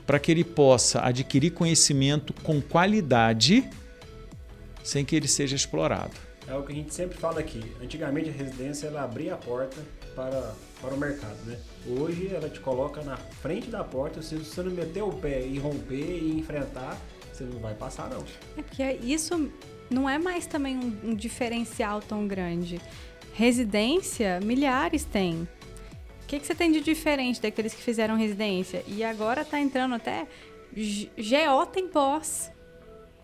para que ele possa adquirir conhecimento com qualidade sem que ele seja explorado. É o que a gente sempre fala aqui. Antigamente a residência ela abria a porta para, para o mercado, né? Hoje ela te coloca na frente da porta, se você não meter o pé e romper e enfrentar, você não vai passar não. É porque isso não é mais também um, um diferencial tão grande. Residência, milhares têm. que, que você tem de diferente daqueles que fizeram residência? E agora tá entrando até GO tem pós.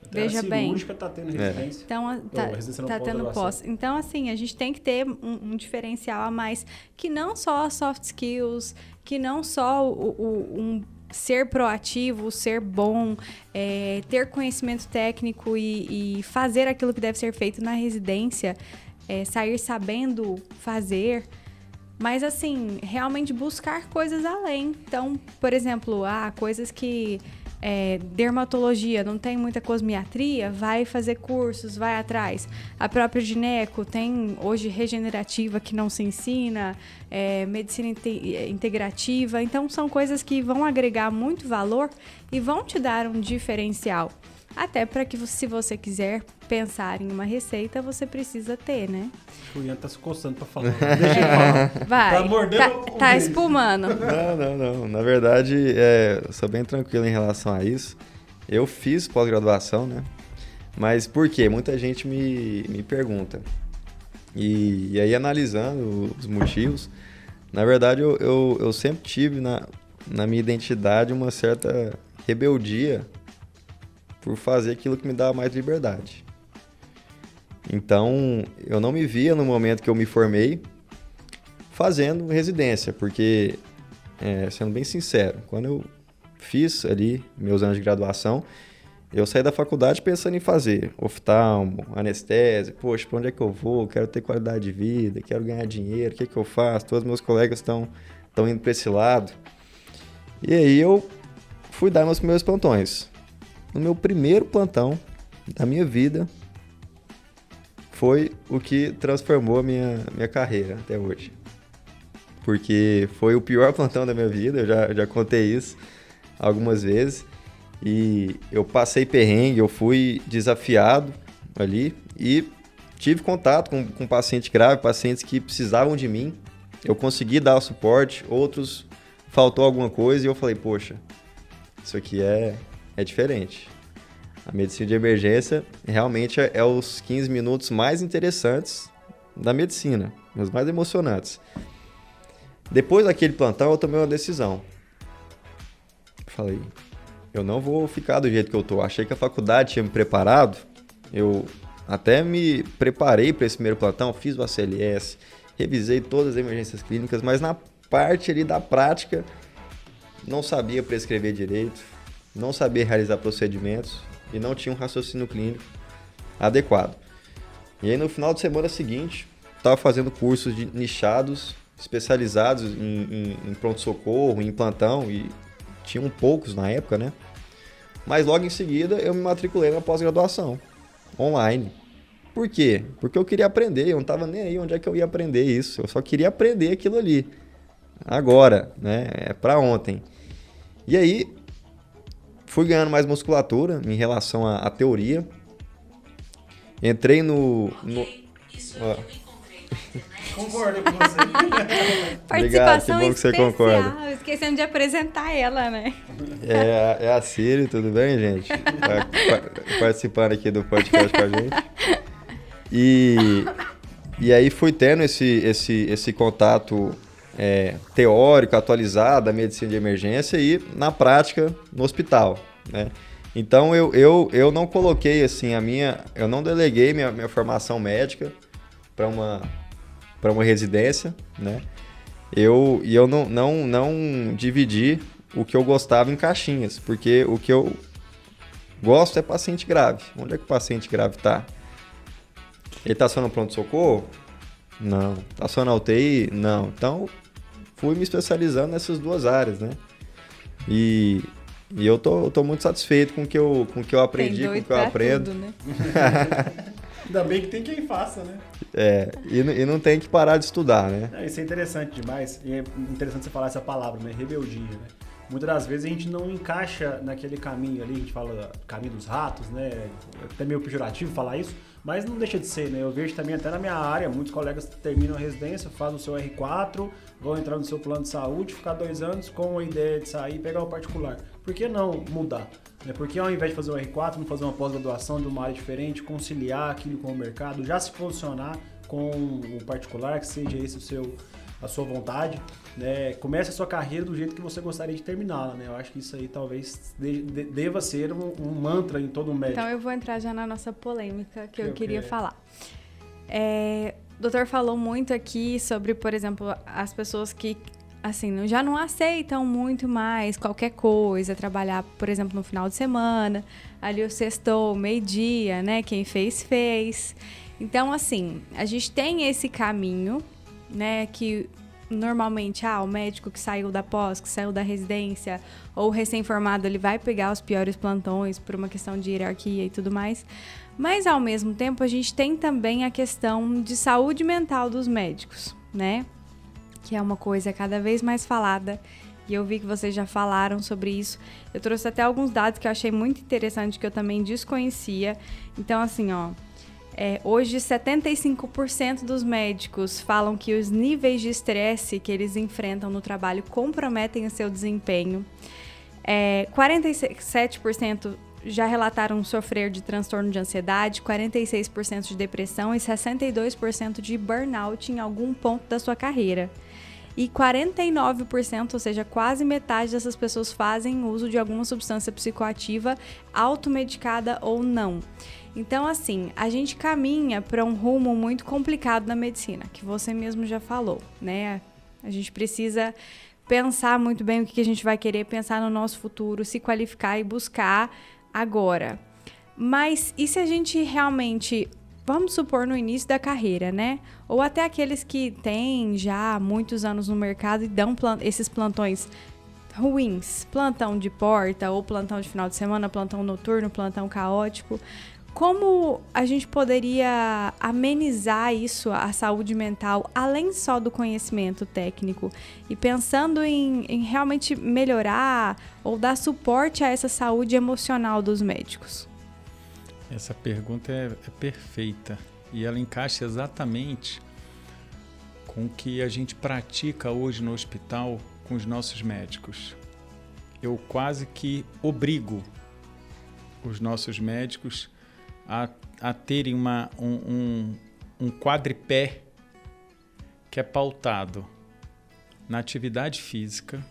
Até Veja a bem. cirúrgica tá tendo resistência. Então, tá, Ou resistência não tá pós tendo graduação. pós. Então, assim, a gente tem que ter um, um diferencial a mais, que não só soft skills, que não só o, o- um ser proativo, ser bom, é, ter conhecimento técnico e, e fazer aquilo que deve ser feito na residência, é, sair sabendo fazer, mas assim, realmente buscar coisas além. Então, por exemplo, ah, coisas que é, dermatologia não tem muita cosmiatria, vai fazer cursos, vai atrás. A própria gineco tem hoje regenerativa que não se ensina, é, medicina inte- integrativa. Então, são coisas que vão agregar muito valor e vão te dar um diferencial. Até para que, se você quiser pensar em uma receita, você precisa ter, né? O Ian tá se coçando pra falar. Deixa ele falar. Vai. Tá mordendo tá, o tá espumando. Não, não, não. Na verdade, é, eu sou bem tranquilo em relação a isso. Eu fiz pós-graduação, né? Mas por quê? Muita gente me, me pergunta. E, e aí, analisando os motivos, na verdade, eu, eu, eu sempre tive na, na minha identidade uma certa rebeldia por fazer aquilo que me dá mais liberdade. Então, eu não me via no momento que eu me formei fazendo residência, porque, é, sendo bem sincero, quando eu fiz ali meus anos de graduação, eu saí da faculdade pensando em fazer oftalmo, anestesia, poxa, para onde é que eu vou? Quero ter qualidade de vida, quero ganhar dinheiro, o que, que eu faço? Todos meus colegas estão indo para esse lado. E aí eu fui dar meus primeiros plantões. No meu primeiro plantão da minha vida, foi o que transformou a minha, minha carreira até hoje. Porque foi o pior plantão da minha vida, eu já, já contei isso algumas vezes. E eu passei perrengue, eu fui desafiado ali e tive contato com, com paciente grave, pacientes que precisavam de mim. Eu consegui dar o suporte, outros faltou alguma coisa e eu falei, poxa, isso aqui é, é diferente. A medicina de emergência realmente é, é os 15 minutos mais interessantes da medicina, os mais emocionantes. Depois daquele plantão, eu tomei uma decisão. Falei, eu não vou ficar do jeito que eu tô. Achei que a faculdade tinha me preparado. Eu até me preparei para esse primeiro plantão, fiz o ACLS, revisei todas as emergências clínicas, mas na parte ali da prática, não sabia prescrever direito, não sabia realizar procedimentos e não tinha um raciocínio clínico adequado. E aí no final de semana seguinte, estava fazendo cursos de nichados, especializados em, em, em pronto-socorro, em plantão, e tinham poucos na época, né? Mas logo em seguida eu me matriculei na pós-graduação, online. Por quê? porque eu queria aprender, eu não estava nem aí onde é que eu ia aprender isso. Eu só queria aprender aquilo ali. Agora, né? É para ontem. E aí, fui ganhando mais musculatura em relação à, à teoria. Entrei no. no ó, Concordo com você. Participação que bom que você concorda. Esquecendo de apresentar ela, né? é, a- é a Siri, tudo bem, gente? Tá pa- participando aqui do podcast com a gente. E, e aí fui tendo esse, esse, esse contato é, teórico, atualizado da medicina de emergência e na prática no hospital, né? Então eu, eu, eu não coloquei assim a minha, eu não deleguei minha, minha formação médica para uma para uma residência, né? Eu e eu não, não não dividi o que eu gostava em caixinhas, porque o que eu gosto é paciente grave. Onde é que o paciente grave está? Ele está só no pronto-socorro? Não. Está só na UTI? Não. Então, fui me especializando nessas duas áreas, né? E, e eu tô, eu tô muito satisfeito com o que eu, com o que eu aprendi, com o que eu aprendo. tudo, né? Ainda bem que tem quem faça, né? É, e, e não tem que parar de estudar, né? É, Isso é interessante demais. E é interessante você falar essa palavra, né? Rebeldia, né? Muitas das vezes a gente não encaixa naquele caminho ali, a gente fala caminho dos ratos, né? É até meio pejorativo falar isso, mas não deixa de ser, né? Eu vejo também até na minha área, muitos colegas terminam a residência, fazem o seu R4, vão entrar no seu plano de saúde, ficar dois anos com a ideia de sair e pegar o particular. Por que não mudar? Né? Por que ao invés de fazer o R4, não fazer uma pós-graduação de uma área diferente, conciliar aquilo com o mercado, já se posicionar com o particular, que seja esse o seu a sua vontade, né? Comece a sua carreira do jeito que você gostaria de terminá-la, né? Eu acho que isso aí talvez de, de, deva ser um, um, mantra em todo médico. Então eu vou entrar já na nossa polêmica que, que eu queria falar. É, o doutor falou muito aqui sobre, por exemplo, as pessoas que assim, já não aceitam muito mais qualquer coisa, trabalhar, por exemplo, no final de semana, ali o sextou, meio-dia, né? Quem fez, fez. Então, assim, a gente tem esse caminho, né, que normalmente, ah, o médico que saiu da pós, que saiu da residência, ou recém-formado, ele vai pegar os piores plantões por uma questão de hierarquia e tudo mais. Mas, ao mesmo tempo, a gente tem também a questão de saúde mental dos médicos, né? Que é uma coisa cada vez mais falada. E eu vi que vocês já falaram sobre isso. Eu trouxe até alguns dados que eu achei muito interessante, que eu também desconhecia. Então, assim, ó, é, hoje, 75% dos médicos falam que os níveis de estresse que eles enfrentam no trabalho comprometem o seu desempenho. É, 47% já relataram sofrer de transtorno de ansiedade, 46% de depressão e 62% de burnout em algum ponto da sua carreira. E 49%, ou seja, quase metade dessas pessoas fazem uso de alguma substância psicoativa, automedicada ou não. Então, assim, a gente caminha para um rumo muito complicado na medicina, que você mesmo já falou, né? A gente precisa pensar muito bem o que a gente vai querer, pensar no nosso futuro, se qualificar e buscar agora. Mas e se a gente realmente, vamos supor, no início da carreira, né? Ou até aqueles que têm já muitos anos no mercado e dão esses plantões ruins, plantão de porta ou plantão de final de semana, plantão noturno, plantão caótico. Como a gente poderia amenizar isso, a saúde mental, além só do conhecimento técnico? E pensando em, em realmente melhorar ou dar suporte a essa saúde emocional dos médicos? Essa pergunta é, é perfeita e ela encaixa exatamente com o que a gente pratica hoje no hospital com os nossos médicos. Eu quase que obrigo os nossos médicos a, a terem uma, um, um, um quadripé que é pautado na atividade física.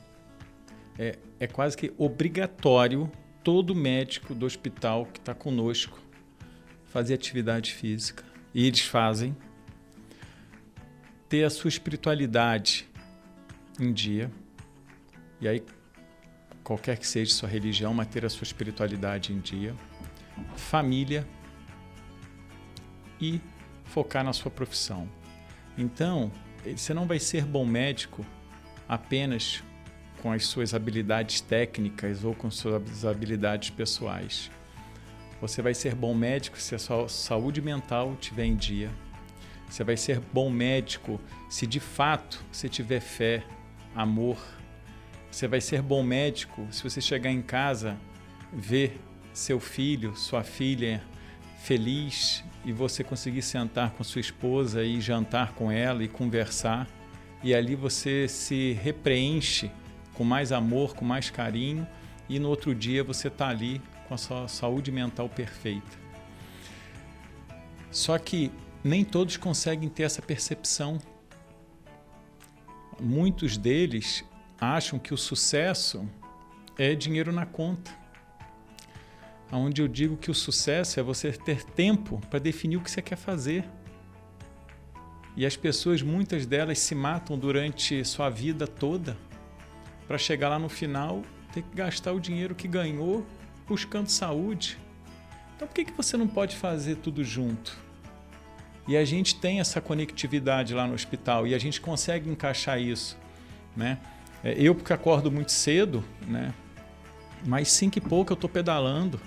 É, é quase que obrigatório todo médico do hospital que está conosco fazer atividade física. E eles fazem. Ter a sua espiritualidade em dia. E aí, qualquer que seja sua religião, mas ter a sua espiritualidade em dia. Família e focar na sua profissão. Então, você não vai ser bom médico apenas com as suas habilidades técnicas ou com suas habilidades pessoais. Você vai ser bom médico se a sua saúde mental estiver em dia. Você vai ser bom médico se de fato você tiver fé, amor. Você vai ser bom médico se você chegar em casa, ver seu filho, sua filha feliz e você conseguir sentar com sua esposa e jantar com ela e conversar, e ali você se repreenche com mais amor, com mais carinho, e no outro dia você está ali com a sua saúde mental perfeita. Só que nem todos conseguem ter essa percepção. Muitos deles acham que o sucesso é dinheiro na conta onde eu digo que o sucesso é você ter tempo para definir o que você quer fazer. E as pessoas, muitas delas, se matam durante sua vida toda para chegar lá no final ter que gastar o dinheiro que ganhou buscando saúde. Então por que, que você não pode fazer tudo junto? E a gente tem essa conectividade lá no hospital e a gente consegue encaixar isso, né? É, eu porque acordo muito cedo, né? Mas cinco e pouco eu estou pedalando.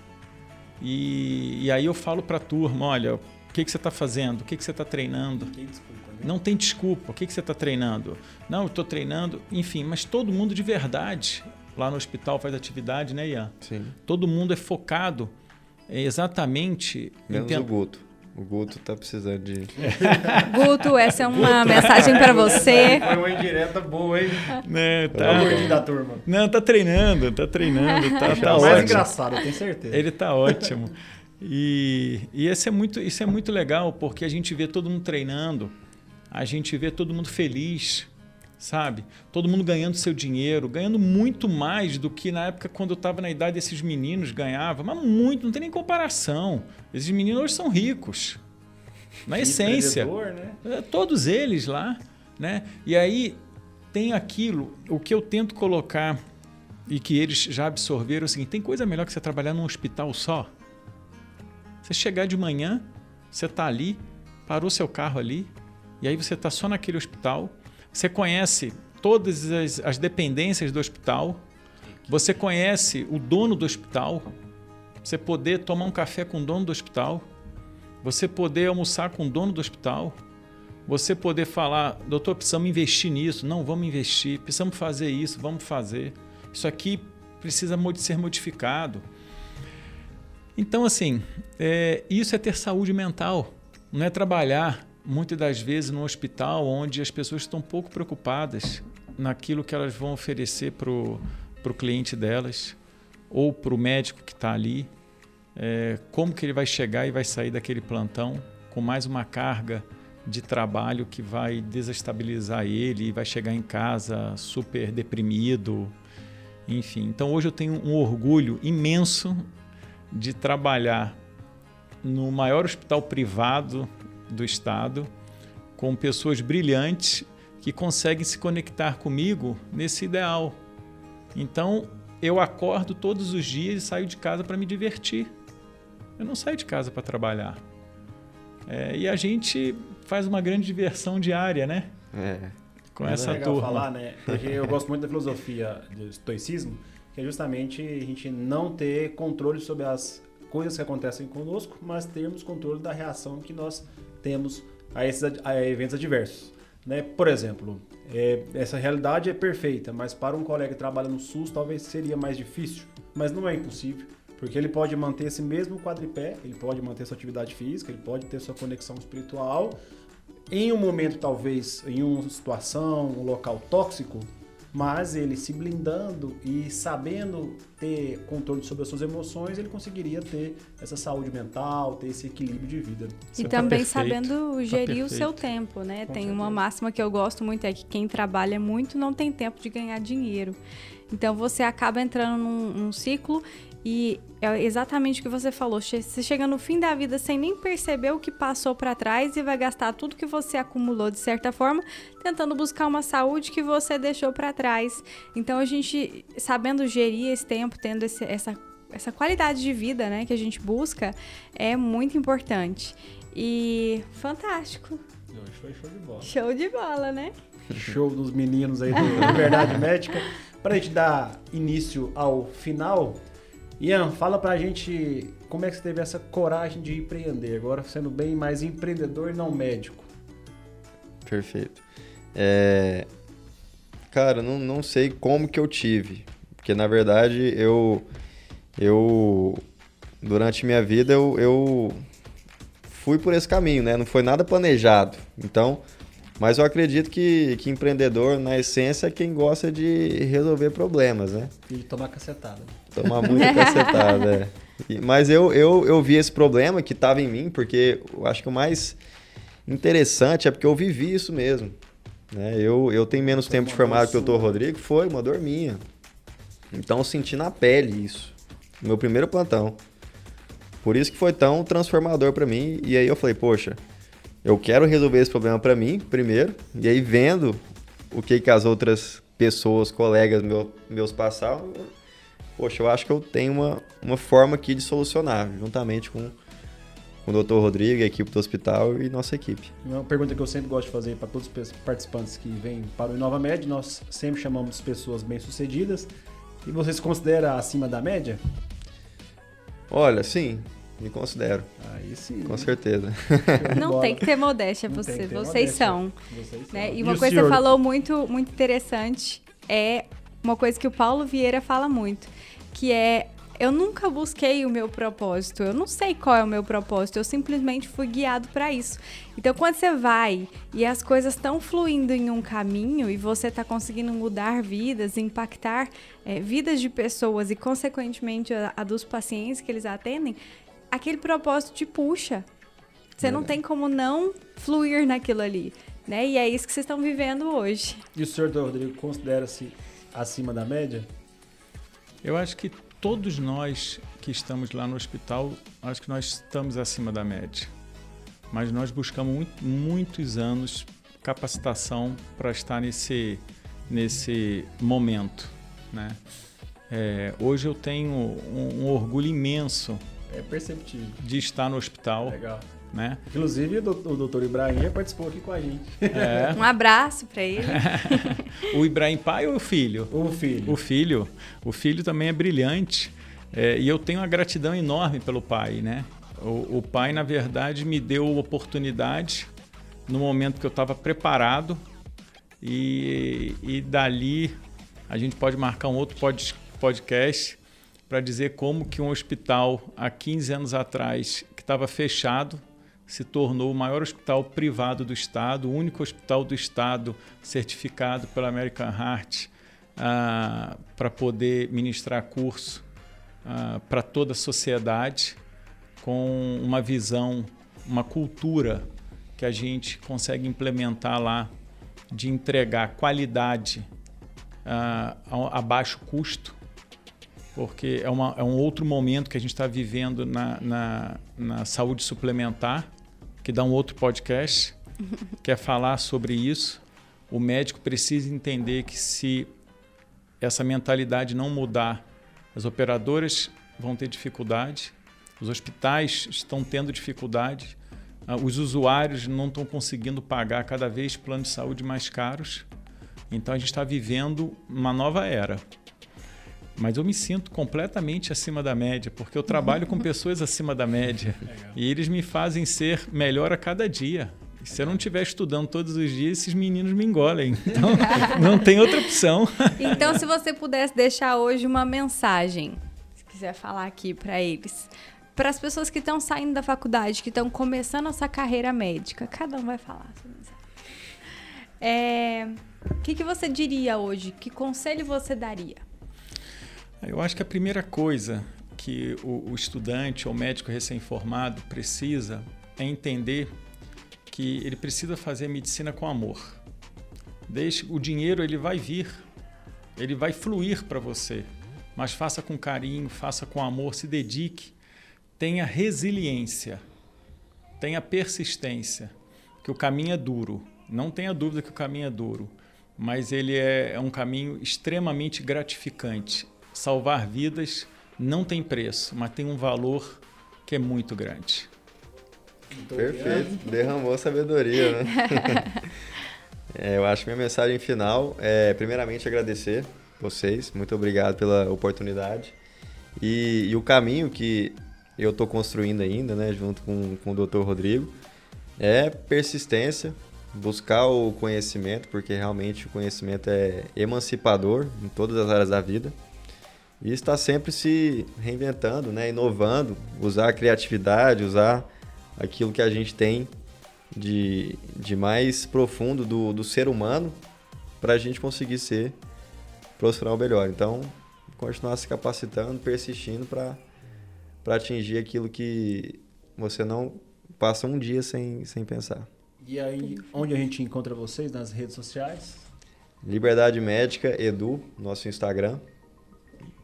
E, e aí eu falo para a turma, olha, o que, que você está fazendo? O que, que você está treinando? Não tem desculpa. Né? Não tem desculpa. O que, que você está treinando? Não, eu estou treinando. Enfim, mas todo mundo de verdade lá no hospital faz atividade, né, Ian? Sim. Todo mundo é focado exatamente... Menos em... o Guto. O Guto tá precisando de. Guto, essa é uma Guto. mensagem para você. Foi uma indireta boa, hein? Né, tá. É o da turma. Não, tá treinando, tá treinando, tá, tá mais ótimo. engraçado, eu tenho certeza. Ele tá ótimo. E, e esse é muito, isso é muito legal, porque a gente vê todo mundo treinando, a gente vê todo mundo feliz, sabe? Todo mundo ganhando seu dinheiro, ganhando muito mais do que na época quando eu estava na idade desses meninos ganhava, mas muito, não tem nem comparação. Esses meninos hoje são ricos, na essência. Né? É, todos eles lá, né? E aí tem aquilo, o que eu tento colocar e que eles já absorveram é o seguinte: tem coisa melhor que você trabalhar num hospital só? Você chegar de manhã, você está ali, parou seu carro ali, e aí você está só naquele hospital, você conhece todas as, as dependências do hospital, você conhece o dono do hospital, você poder tomar um café com o dono do hospital, você poder almoçar com o dono do hospital, você poder falar, doutor, precisamos investir nisso, não, vamos investir, precisamos fazer isso, vamos fazer. Isso aqui precisa ser modificado. Então, assim, é, isso é ter saúde mental, não é trabalhar muitas das vezes no hospital onde as pessoas estão pouco preocupadas naquilo que elas vão oferecer para o cliente delas ou para o médico que está ali, é, como que ele vai chegar e vai sair daquele plantão com mais uma carga de trabalho que vai desestabilizar ele e vai chegar em casa super deprimido, enfim. Então hoje eu tenho um orgulho imenso de trabalhar no maior hospital privado do estado, com pessoas brilhantes que conseguem se conectar comigo nesse ideal. Então, eu acordo todos os dias e saio de casa para me divertir. Eu não saio de casa para trabalhar. É, e a gente faz uma grande diversão diária, né? É. Com Mas essa é legal turma. falar, né? Porque eu gosto muito da filosofia do estoicismo, que é justamente a gente não ter controle sobre as coisas que acontecem conosco, mas termos controle da reação que nós temos a esses a eventos adversos. Né? Por exemplo, é, essa realidade é perfeita, mas para um colega que trabalha no SUS talvez seria mais difícil, mas não é impossível, porque ele pode manter esse mesmo quadripé, ele pode manter sua atividade física, ele pode ter sua conexão espiritual. Em um momento, talvez, em uma situação, um local tóxico, mas ele se blindando e sabendo ter controle sobre as suas emoções, ele conseguiria ter essa saúde mental, ter esse equilíbrio de vida. e tá também sabendo tá gerir tá o seu tempo, né? Com tem certeza. uma máxima que eu gosto muito é que quem trabalha muito não tem tempo de ganhar dinheiro. Então você acaba entrando num, num ciclo e é exatamente o que você falou. Você chega no fim da vida sem nem perceber o que passou para trás e vai gastar tudo que você acumulou de certa forma, tentando buscar uma saúde que você deixou para trás. Então a gente, sabendo gerir esse tempo, tendo esse, essa, essa qualidade de vida né, que a gente busca, é muito importante. E fantástico. Hoje foi show de bola. Show de bola, né? Show dos meninos aí do Verdade Médica. Para a gente dar início ao final, Ian, fala pra gente como é que você teve essa coragem de empreender, agora sendo bem mais empreendedor e não médico. Perfeito. É... Cara, não, não sei como que eu tive, porque na verdade eu, eu durante minha vida eu, eu fui por esse caminho, né? Não foi nada planejado. Então, mas eu acredito que, que empreendedor, na essência, é quem gosta de resolver problemas, né? E de tomar cacetada. Tomar muita cacetada, é. Mas eu, eu, eu vi esse problema que estava em mim, porque eu acho que o mais interessante é porque eu vivi isso mesmo. Né? Eu, eu tenho menos foi tempo de formado que o doutor Rodrigo, foi uma dor minha. Então eu senti na pele isso. Meu primeiro plantão. Por isso que foi tão transformador para mim. E aí eu falei, poxa, eu quero resolver esse problema para mim, primeiro, e aí vendo o que, que as outras pessoas, colegas meu, meus passaram, poxa, eu acho que eu tenho uma, uma forma aqui de solucionar, juntamente com, com o Dr. Rodrigo, a equipe do hospital e nossa equipe. Uma pergunta que eu sempre gosto de fazer para todos os participantes que vêm para o Inova Med, nós sempre chamamos pessoas bem-sucedidas, e você se considera acima da média? Olha, sim, me considero. Aí sim. Com certeza. Não tem que ter modéstia, você. Vocês, modéstia. São, Vocês né? são. E uma e coisa que você falou muito, muito interessante é uma coisa que o Paulo Vieira fala muito, que é eu nunca busquei o meu propósito, eu não sei qual é o meu propósito, eu simplesmente fui guiado para isso. Então, quando você vai e as coisas estão fluindo em um caminho e você está conseguindo mudar vidas, impactar é, vidas de pessoas e, consequentemente, a, a dos pacientes que eles atendem, aquele propósito te puxa. Você não tem como não fluir naquilo ali. Né? E é isso que vocês estão vivendo hoje. E o senhor Rodrigo considera-se acima da média? Eu acho que todos nós que estamos lá no hospital, acho que nós estamos acima da média. Mas nós buscamos muito, muitos anos capacitação para estar nesse, nesse momento. Né? É, hoje eu tenho um, um, orgulho imenso é perceptível. de estar no hospital. Legal. Né? Inclusive o doutor Ibrahim participou aqui com a gente. É. Um abraço para ele. o Ibrahim pai ou o filho? O filho. O filho. O filho também é brilhante. É, e eu tenho uma gratidão enorme pelo pai, né? O, o pai, na verdade, me deu oportunidade no momento que eu estava preparado e, e dali a gente pode marcar um outro pod, podcast para dizer como que um hospital há 15 anos atrás que estava fechado se tornou o maior hospital privado do estado, o único hospital do estado certificado pela American Heart ah, para poder ministrar curso ah, para toda a sociedade com uma visão, uma cultura que a gente consegue implementar lá de entregar qualidade uh, a, a, baixo custo, porque é, uma, é, um outro momento que a gente está vivendo na, na, na, saúde suplementar, que dá um outro podcast, que é falar sobre isso. O médico precisa entender que se essa mentalidade não mudar, as operadoras vão ter dificuldade, os hospitais estão tendo dificuldade, ah, os usuários não estão conseguindo pagar cada vez planos de saúde mais caros. Então a gente está vivendo uma nova era. Mas eu me sinto completamente acima da média, porque eu trabalho com pessoas acima da média. Legal. E eles me fazem ser melhor a cada dia. E se eu não estiver estudando todos os dias, esses meninos me engolem. Então, não tem outra opção. Então, se você pudesse deixar hoje uma mensagem, se quiser falar aqui para eles, para as pessoas que estão saindo da faculdade, que estão começando essa carreira médica, cada um vai falar. É, o que, que você diria hoje? Que conselho você daria? Eu acho que a primeira coisa que o, o estudante ou médico recém-formado precisa é entender que ele precisa fazer medicina com amor. Deixe o dinheiro ele vai vir, ele vai fluir para você, mas faça com carinho, faça com amor, se dedique tenha resiliência, tenha persistência, que o caminho é duro. Não tenha dúvida que o caminho é duro, mas ele é, é um caminho extremamente gratificante. Salvar vidas não tem preço, mas tem um valor que é muito grande. Perfeito, derramou sabedoria, né? é, eu acho que minha mensagem final é, primeiramente, agradecer vocês, muito obrigado pela oportunidade. E, e o caminho que eu estou construindo ainda, né, junto com, com o Dr. Rodrigo, é persistência, buscar o conhecimento, porque realmente o conhecimento é emancipador em todas as áreas da vida. E estar sempre se reinventando, né, inovando, usar a criatividade, usar aquilo que a gente tem de, de mais profundo do, do ser humano para a gente conseguir ser profissional melhor. Então, continuar se capacitando, persistindo para para atingir aquilo que você não passa um dia sem, sem pensar. E aí, onde a gente encontra vocês nas redes sociais? Liberdade Médica Edu, nosso Instagram.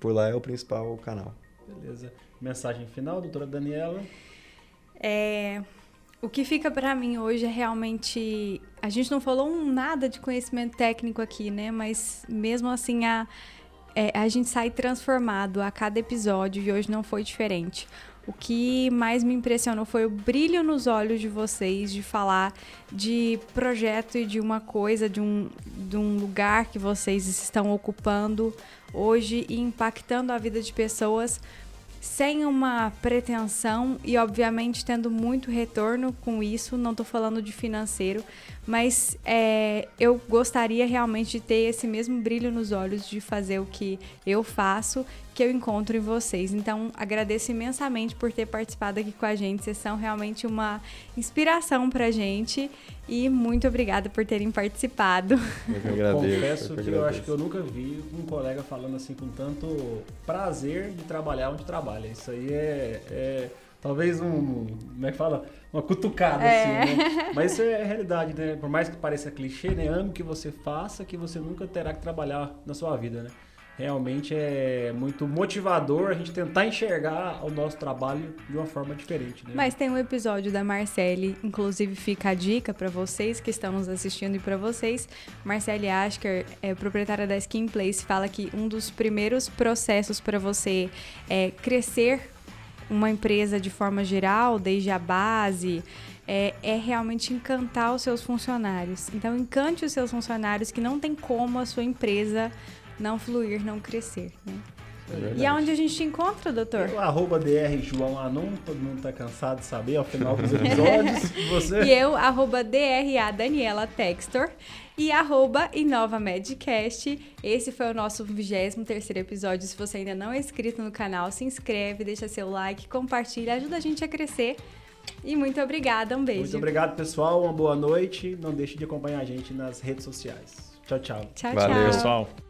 Por lá é o principal canal. Beleza. Mensagem final, doutora Daniela? É, o que fica para mim hoje é realmente. A gente não falou um nada de conhecimento técnico aqui, né? Mas mesmo assim, a é, a gente sai transformado a cada episódio e hoje não foi diferente. O que mais me impressionou foi o brilho nos olhos de vocês de falar de projeto e de uma coisa, de um, de um lugar que vocês estão ocupando hoje e impactando a vida de pessoas sem uma pretensão e, obviamente, tendo muito retorno com isso. Não estou falando de financeiro, mas é, eu gostaria realmente de ter esse mesmo brilho nos olhos de fazer o que eu faço, que eu encontro em vocês. Então, agradeço imensamente por ter participado aqui com a gente. Vocês são realmente uma inspiração para a gente e muito obrigada por terem participado. Eu que agradeço. Confesso eu que, que eu acho que eu nunca vi um colega falando assim com tanto prazer de trabalhar onde trabalha. Isso aí é, é talvez um, como é que fala? Uma cutucada, é. assim, né? Mas isso é a realidade, né? Por mais que pareça clichê, né? Ame que você faça, que você nunca terá que trabalhar na sua vida, né? Realmente é muito motivador a gente tentar enxergar o nosso trabalho de uma forma diferente. Né? Mas tem um episódio da Marcele, inclusive fica a dica para vocês que estão nos assistindo e para vocês. Marcele Asker, é proprietária da Skin Place, fala que um dos primeiros processos para você é, crescer uma empresa de forma geral, desde a base, é, é, realmente encantar os seus funcionários. Então, encante os seus funcionários, que não tem como a sua empresa não fluir, não crescer. Né? É e aonde a gente te encontra, doutor? Eu, arroba DR João Anum, todo mundo tá cansado de saber ao final dos episódios. você? E eu, arroba DRA Daniela Textor e arroba Inova Medcast. Esse foi o nosso 23 episódio. Se você ainda não é inscrito no canal, se inscreve, deixa seu like, compartilha, ajuda a gente a crescer. E muito obrigada, um beijo. Muito obrigado, pessoal. Uma boa noite. Não deixe de acompanhar a gente nas redes sociais. Tchau, tchau. Tchau, Valeu, tchau. pessoal.